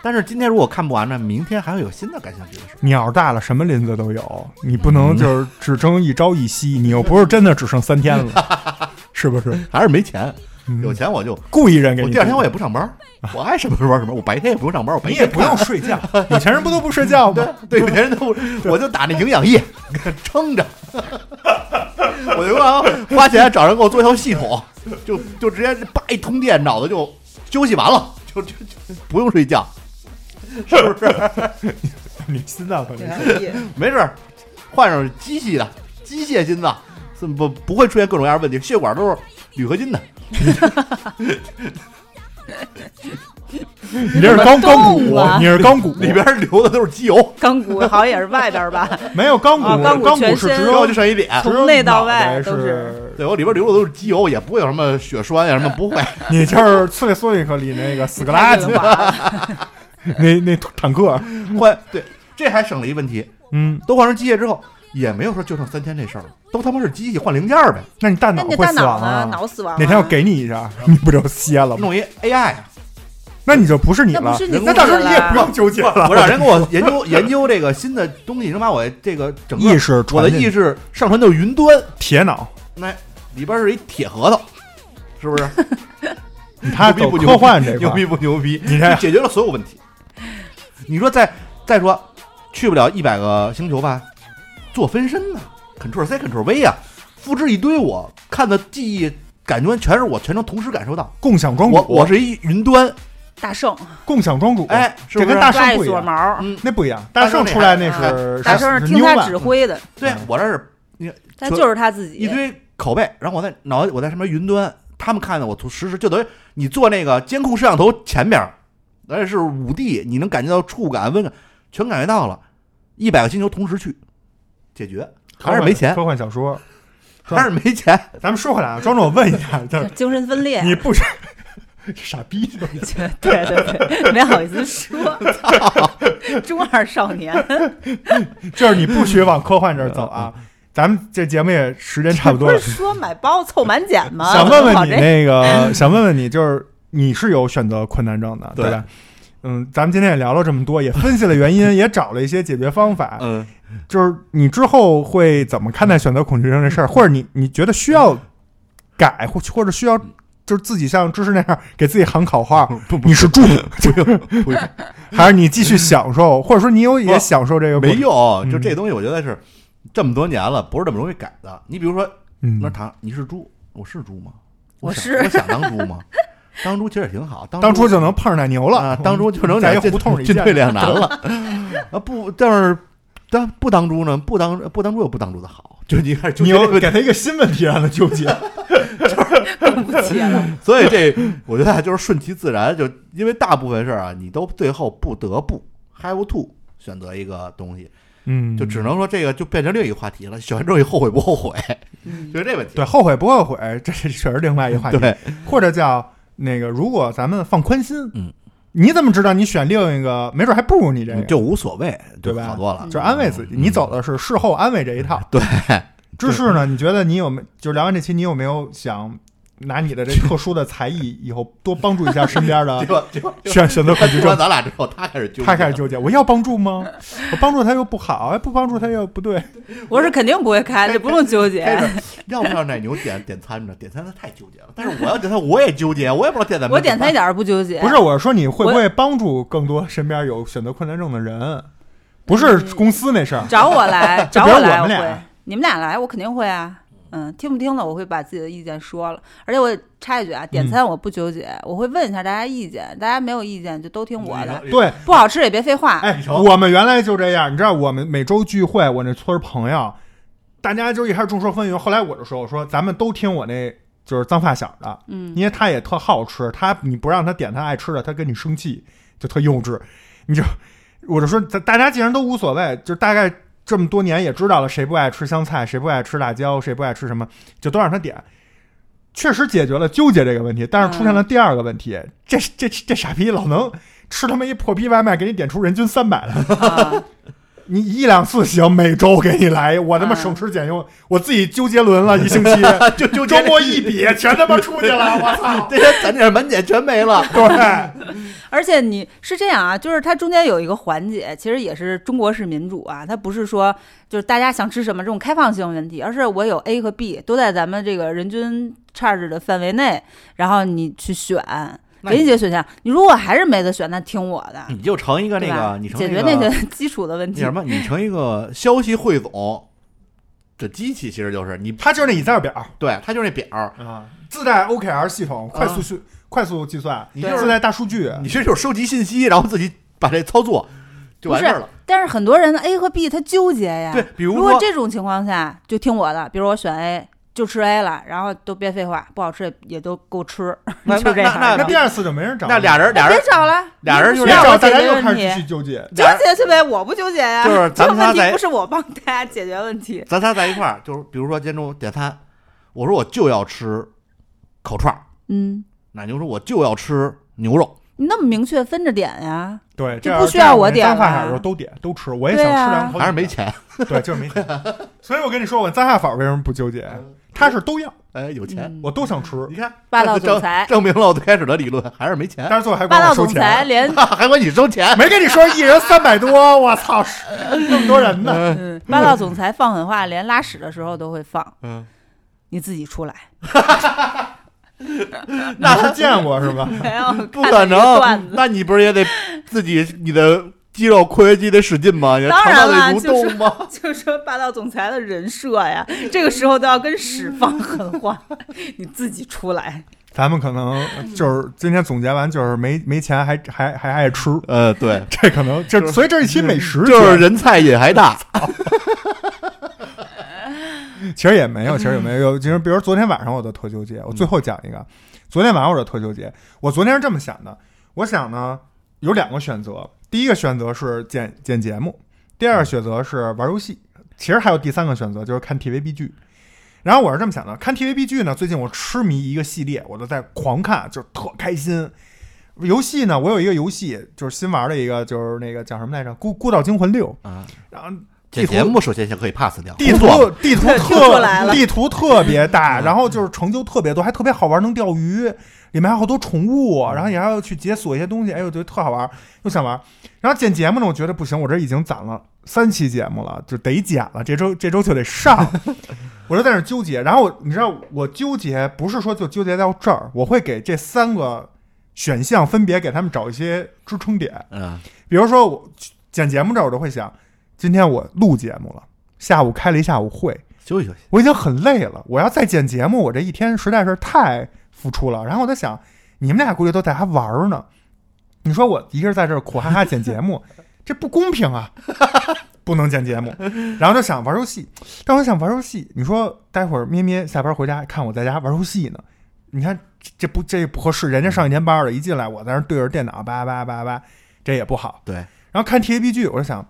但是今天如果看不完呢，明天还会有新的感兴趣的。鸟儿大了，什么林子都有，你不嗯能就是只争一朝一夕，你又不是真的只剩三天了，是不是？还是没钱，嗯有钱我就故意扔给你。我第二天我也不上班，我爱什么时候玩什么，我白天也不用上班，我白天也不用睡觉，有钱人不都不睡觉吗？对，有钱人都不，我就打那营养液撑着，我就啊花钱找人给我做一套系统，就就直接叭一通电，脑子就休息完了，就就就不用睡觉，是不是？你心脏可能是没事儿，换上机器的机械心脏，是不不会出现各种各样的问题，血管都是铝合金的。你这是钢钢骨你是钢骨，里边流的都是机油，钢骨好像也是外边吧，没有钢骨，啊钢骨钢骨是只有就剩一点。从内到外都是是。对，我里边流的都是机油，也不会有什么血栓呀，什么不会。你就是茨里索尼克里那个死个垃圾，那那坦克，换对，这还省了一问题，嗯，都换成机械之后，也没有说就剩三天这事儿了，都他妈是机器换零件儿呗，那你大那脑会？死亡啊？脑死亡啊。哪天要给你一下，你不就歇了吗？弄一 AI 啊，那你就不是你了那不是，你那到时候你也不用纠结了。我让人给我 研究研究这个新的东西，能把我这个整个意识我传进的意识上传到云端，铁脑，那里边是一铁核桃，是不是？牛逼不牛逼科幻这块牛逼不牛逼？你看解决了所有问题。你说再再说去不了一百个星球吧，做分身呢，Ctrl C Ctrl V 呀、复制一堆我看的记忆感官全是我全程同时感受到。共享庄主，我我是一云端，大圣共享庄主，哎，是不是这跟大圣不一样，毛，嗯，那不一样。大圣出来那是大圣是听他指挥的，对我这是你他就是他自己。一堆拷贝，然后我在脑我在上面云端，他们看的我从实时就等于你坐那个监控摄像头前边儿，而且是五 D，你能感觉到触感、温感，全感觉到了。一百个星球同时去解决，还是没钱，科幻小说。还是没钱。咱们说回来啊，庄主，我问一下，就是精神分裂，你不是 傻逼是吧？对对对，没好意思说，中二少年，就是你不许往科幻这儿走啊。咱们这节目也时间差不多了，不是说买包凑满减吗？想问问你那个，想问问你，就是你是有选择困难症的，对对吧？嗯，咱们今天也聊了这么多，也分析了原因，也找了一些解决方法。嗯，就是你之后会怎么看待选择恐惧症这事儿，或者你你觉得需要改，或或者需要就是自己像知识那样 给自己喊口号，不不你是猪，不用不用，还是你继续享受，或者说你有也享受这个没用。嗯就这东西，我觉得是这么多年了，不是这么容易改的。你比如说，嗯那糖，你是猪，我是猪吗？我是我想当猪吗？当初其实也挺好，当当初就能碰上奶牛了啊，当初就能 在一进胡同里见进退两难了。啊不，但是当不当猪呢？不当不当猪有不当猪的好，就你开始纠你结给他一个新问题让他纠结，更不起了。所以这我觉得啊就是顺其自然，就因为大部分事儿啊，你都最后不得不 have to 选择一个东西，嗯，就只能说这个就变成另一个话题了。选完之后你后悔不后悔，就是这问题。对后悔不后悔，这是确实另外一个话题，对，或者叫那个，如果咱们放宽心，嗯，你怎么知道你选另一个，没准还不如你这个，就无所谓，对吧就好多了。就安慰自己，嗯你走的是事后安慰这一套。对，芝士呢？你觉得你有没就聊完这期，你有没有想拿你的这特殊的才艺，以后多帮助一下身边的 选选择恐惧说完症？咱俩之后，他开始纠结，他开始纠结，我要帮助吗？我帮助他又不好，哎，不帮助他又不对。我是肯定不会开，这不用纠结。要不要奶牛点点餐呢？点餐他太纠结了，但是我要点餐我也纠结，我也不知道点怎么。我点餐一点儿不纠结，不是，我是说你会不会帮助更多身边有选择困难症的人？不是公司那事儿，找我来，找来，我们俩。你们俩来，我肯定会啊。嗯，听不听的，我会把自己的意见说了。而且我插一句啊，点餐我不纠结，我会问一下大家意见，大家没有意见就都听我的，对，不好吃也别废话。哎，我们原来就这样，你知道，我们每周聚会，我那村儿朋友，大家就一开始众说纷纭，后来我就说，我说咱们都听我那就是脏发小的，嗯，因为他也特好吃，他你不让他点他爱吃的，他跟你生气，就特幼稚，你就我就说，咱大家既然都无所谓，就大概这么多年也知道了谁不爱吃香菜，谁不爱吃辣椒，谁不爱吃什么，就都让他点。确实解决了纠结这个问题，但是出现了第二个问题，这这这傻逼老能吃他妈一破逼外卖，给你点出人均三百来，啊你一两次行，每周给你来，我他妈嗯省吃俭用，我自己纠结轮了一星期，就就周末一比，全他妈出去了，我操！这些咱这满减全没了。对，而且你是这样啊，就是它中间有一个环节，其实也是中国式民主啊，它不是说就是大家想吃什么这种开放性问题，而是我有 A 和 B 都在咱们这个人均 charge 的范围内，然后你去选，那给你几个选项，你如果还是没得选，那听我的，你就成一个那个，你成解决那些基础的问题。什。么，你成一个消息汇总的机器，其实就是你，它就是那 Excel 表对，它就是那表儿，啊，自带 OKR 系统，快速训、快速计算，你就是在大数据，你这就是收集信息，然后自己把这操作就完事儿了。但是很多人的 A 和 B 他纠结呀。对，比如如果这种情况下，就听我的，比如我选 A 就吃 A 了，然后都别废话，不好吃也也都够吃，那 就这样那那第二次就没人找了，那俩人俩人别找了，俩人就别找，你不需要我解大家又开始继续纠结。纠结去呗，我不纠结呀。就是咱们 仨在不是我帮大家解决问题。咱仨在一块儿，就是比如说今天中午点餐，我说我就要吃烤串儿，嗯，奶牛说我就要吃牛肉，你那么明确分着点呀？对，这不需要我点这样咱发了小时候都点都吃，我也想吃两口，还是没，钱，对，就是没钱。所以我跟你说，我张下法为什么不纠结？他是都要，哎，有钱。嗯我都想吃，你看，霸道总裁证明了我最开始的理论还是没钱，但是最后还霸管我收道总裁钱，连 还管你收钱。没跟你说一人三百多，我操，是那么多人呢。嗯霸道总裁放狠话，连拉屎的时候都会放。嗯，你自己出来，那是见过是吧？没有 不可能，那你不是也得自己你的肌肉括约肌得使劲吗？当然了就是动吗？就说霸道总裁的人设呀，这个时候都要跟屎放狠话，你自己出来。咱们可能就是今天总结完，就是没没钱还还还爱吃，呃，对，这可能这所以这是一期美食，就是人菜瘾还大。其实也没有，其实也没有。有，其实比如昨天晚上我的特纠结，我最后讲一个。昨天晚上我的特纠结，我昨天是这么想的，我想呢有两个选择，第一个选择是剪剪节目，第二个选择是玩游戏，其实还有第三个选择就是看 TVB 剧。然后我是这么想的，看 TVB 剧呢，最近我痴迷一个系列，我都在狂看，就是特开心。游戏呢，我有一个游戏，就是新玩的一个，就是那个叫什么来着，《孤孤岛惊魂六》。啊，然后这节目首先先可以 pass 掉，地图地图 特地图特别大，然后就是成就特别多，还特别好玩，能钓鱼，里面还有好多宠物，然后也还要去解锁一些东西，哎呦，我觉得特好玩，又想玩。然后剪节目呢，我觉得不行，我这已经攒了三期节目了，就得剪了，这周这周就得上，我就在那儿纠结。然后我你知道我纠结不是说就纠结到这儿，我会给这三个选项分别给他们找一些支撑点。嗯，比如说我剪节目这儿，我都会想，今天我录节目了，下午开了一下午会，休息休息。我已经很累了，我要再剪节目，我这一天实在是太付出了。然后我在想，你们俩估计都在还玩儿呢，你说我一个人在这儿苦哈哈剪节目，这不公平啊！不能剪节目，然后就想玩游戏，但我想玩游戏，你说待会儿咩咩下班回家看我在家玩游戏呢，你看这这不这不合适，人家上一天班了，一进来我在那对着电脑叭叭叭叭，这也不好。对，然后看 T A B 剧，我就想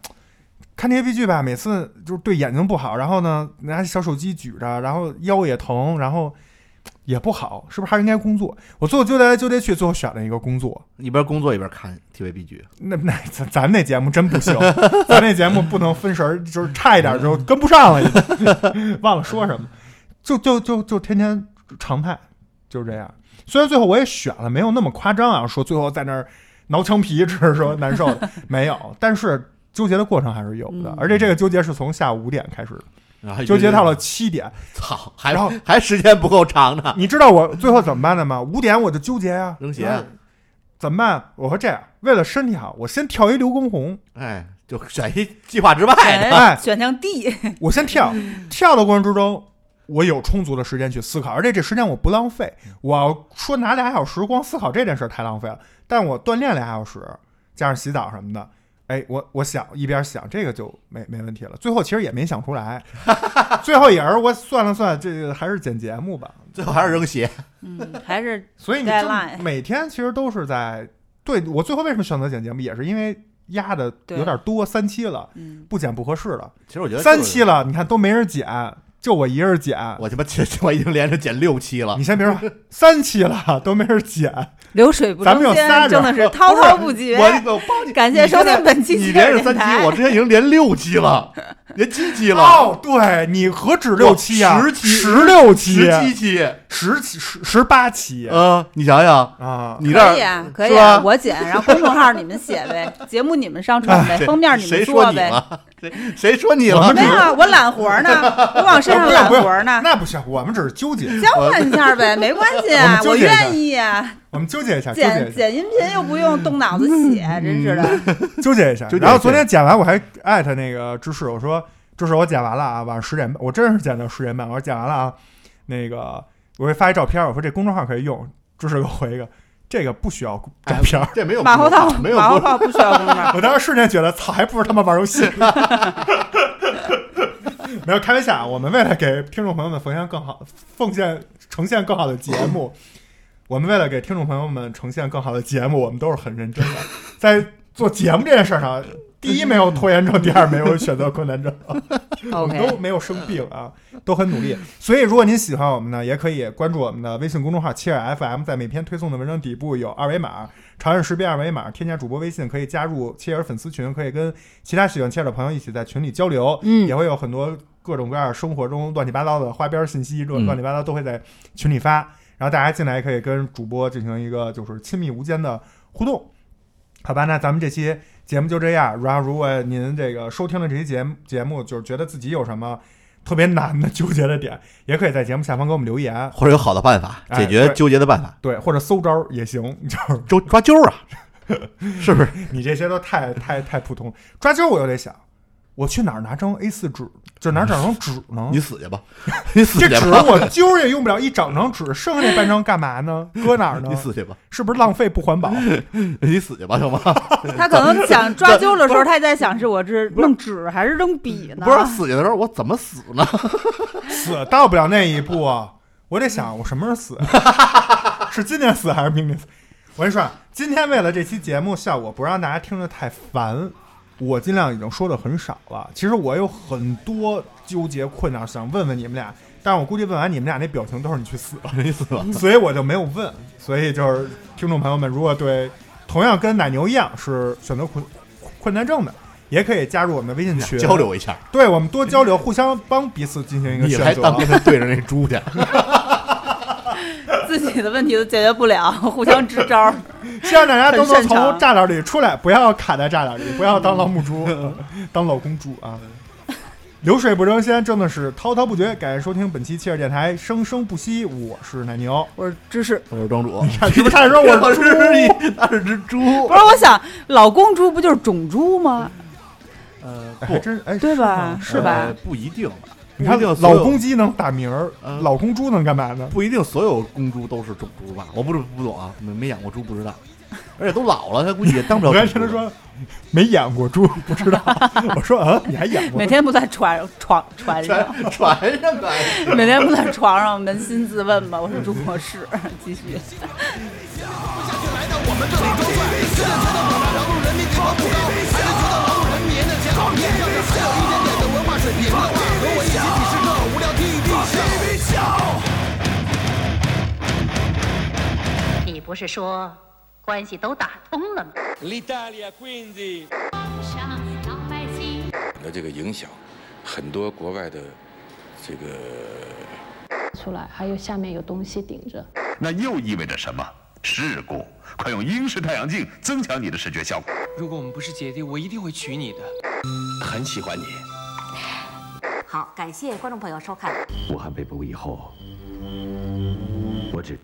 看 TVB 剧吧，每次就是对眼睛不好，然后呢拿小手机举着，然后腰也疼，然后也不好，是不是还是应该工作？我最后纠结来纠结去，最后选了一个工作。一边工作一边看 TVB 剧，那那咱咱那节目真不行，咱那节目不能分神儿，就是差一点就跟不上了，已 经忘了说什么，就就就就天天常态，就是这样。虽然最后我也选了，没有那么夸张啊，说最后在那儿挠枪皮，只是说难受的，没有，但是纠结的过程还是有的，嗯而且这个纠结是从下午五点开始的，然后纠结到了七点。操，还然后还时间不够长呢。你知道我最后怎么办的吗？五点我就纠结呀，扔鞋怎么办？我说这样，为了身体好，我先跳一刘畊宏。哎，就选一计划之外的。哎哎，选项 D，我先跳，跳的过程之中，我有充足的时间去思考，而且这时间我不浪费。我要说拿俩小时光思考这件事儿太浪费了，但我锻炼俩小时，加上洗澡什么的，哎，我我想一边想这个就没没问题了。最后其实也没想出来，最后也是我算了算，这个还是剪节目吧。最后还是扔鞋。嗯，还是 所以你就每天其实都是在对我最后为什么选择剪节目，也是因为压的有点多，三期了，嗯，不剪不合适了。其实我觉得三期了，你看都没人剪，就我一人剪。我他妈这我已经连着剪六期了你。先别说，三期了都没人剪，流水不咱们争有仨人先，真的是滔滔不绝。我我帮你，感谢收听本期你连着三期，我之前已经连六期了，连七期了。哦，对你何止六期啊？十期十六期，十七期，十期十十八期嗯，你想想，啊！你这可以啊，可以啊，我剪，然后公众号你们写呗，节目你们上传呗，封面你们做呗。谁 谁说你了我？没有啊，我揽活呢，我往身上揽活呢，那不行，我们只是纠结，交换一下呗，没关系我啊，我们纠结一下愿意啊。我们纠结一下，剪，剪音频又不用动脑子写，真是的。纠结一下。然后昨天剪完，我还艾特那个芝士，我说芝士，我剪完了啊，晚上十点半，我真是剪到十点半，我说剪完了啊，那个我会发一照片，我说这公众号可以用，芝士给我回一个，这个不需要照片。这没有马后炮，没有马后炮不需要公号。我当时瞬间觉得，操，还不如他妈玩游戏。没有开玩笑啊，我们为了给听众朋友们奉献更好、奉献呈现更好的节目，我们为了给听众朋友们呈现更好的节目，我们都是很认真的。在做节目这件事儿上，第一没有拖延症，第二没有选择困难症，我们都没有生病啊，都很努力。所以，如果您喜欢我们呢，也可以关注我们的微信公众号“切尔 FM”，在每篇推送的文章底部有二维码，长按识别二维码，添加主播微信，可以加入切尔粉丝群，可以跟其他喜欢切尔的朋友一起在群里交流，嗯也会有很多各种各样生活中乱七八糟的花边信息，乱嗯乱七八糟都会在群里发，然后大家进来也可以跟主播进行一个就是亲密无间的互动。好吧，那咱们这期节目就这样。然后，如果您这个收听了这期节目节目，就是觉得自己有什么特别难的纠结的点，也可以在节目下方给我们留言，或者有好的办法哎解决纠结的办法，对，或者搜招也行。就是抓抓阄啊，是不是？你这些都太太太普通，抓阄我又得想，我去哪儿拿张 A 四纸？就哪儿找张纸呢？你死去吧，你死去这纸，我揪也用不了一整张纸，剩下那半张干嘛呢？搁哪儿呢 你？死去吧，是不是浪费不环保？你死去吧，行吗？他可能想抓阄的时候，他也在想是我是弄纸还是扔笔呢？不是死去的时候我怎么死呢？死到不了那一步啊！我得想，我什么时候死？是今天死还是明天死？我跟你说啊，今天为了这期节目效果，不让大家听着太烦，我尽量已经说的很少了。其实我有很多纠结困难想问问你们俩，但是我估计问完你们俩那表情都是你去死吧，你死吧，所以我就没有问。所以就是听众朋友们，如果对同样跟奶牛一样是选择困困难症的，也可以加入我们的微信群交流一下。对我们多交流，互相帮彼此进行一个你选择。还当跟他对着那猪去？自己的问题都解决不了，互相支招儿。希望大家都能从栅栏里出来，不要卡在栅栏里，不要当老母猪，当老公猪啊！流水不争先，真的是滔滔不绝。感谢收听本期切尔电台，生生不息。我是奶牛，我是芝士，我是庄主，看是不是差点说我 是猪？一，那是只猪不。是我想，老公猪不就是种猪吗？呃，哎还真哎，对吧是吧呃不一定吧？你看老公鸡能打鸣儿，嗯老公猪能干嘛呢？不一定所有公猪都是种猪吧？我不是不懂啊，没没养过猪不知道，而且都老了，他估计也当不了种猪。刚才听他说没养过猪，不知道。我说啊，你还养过？每天不在床床船上，船船上的，每天不在床上扪心自问吧。我是朱博士，继续。你不是说关系都打通了吗？L'Italia quindi 的这个影响，很多国外的这个出来，还有下面有东西顶着。那又意味着什么？事故！快用英式太阳镜增强你的视觉效果。如果我们不是姐弟，我一定会娶你的。很喜欢你。好，感谢观众朋友收看。武汉被捕以后，我只。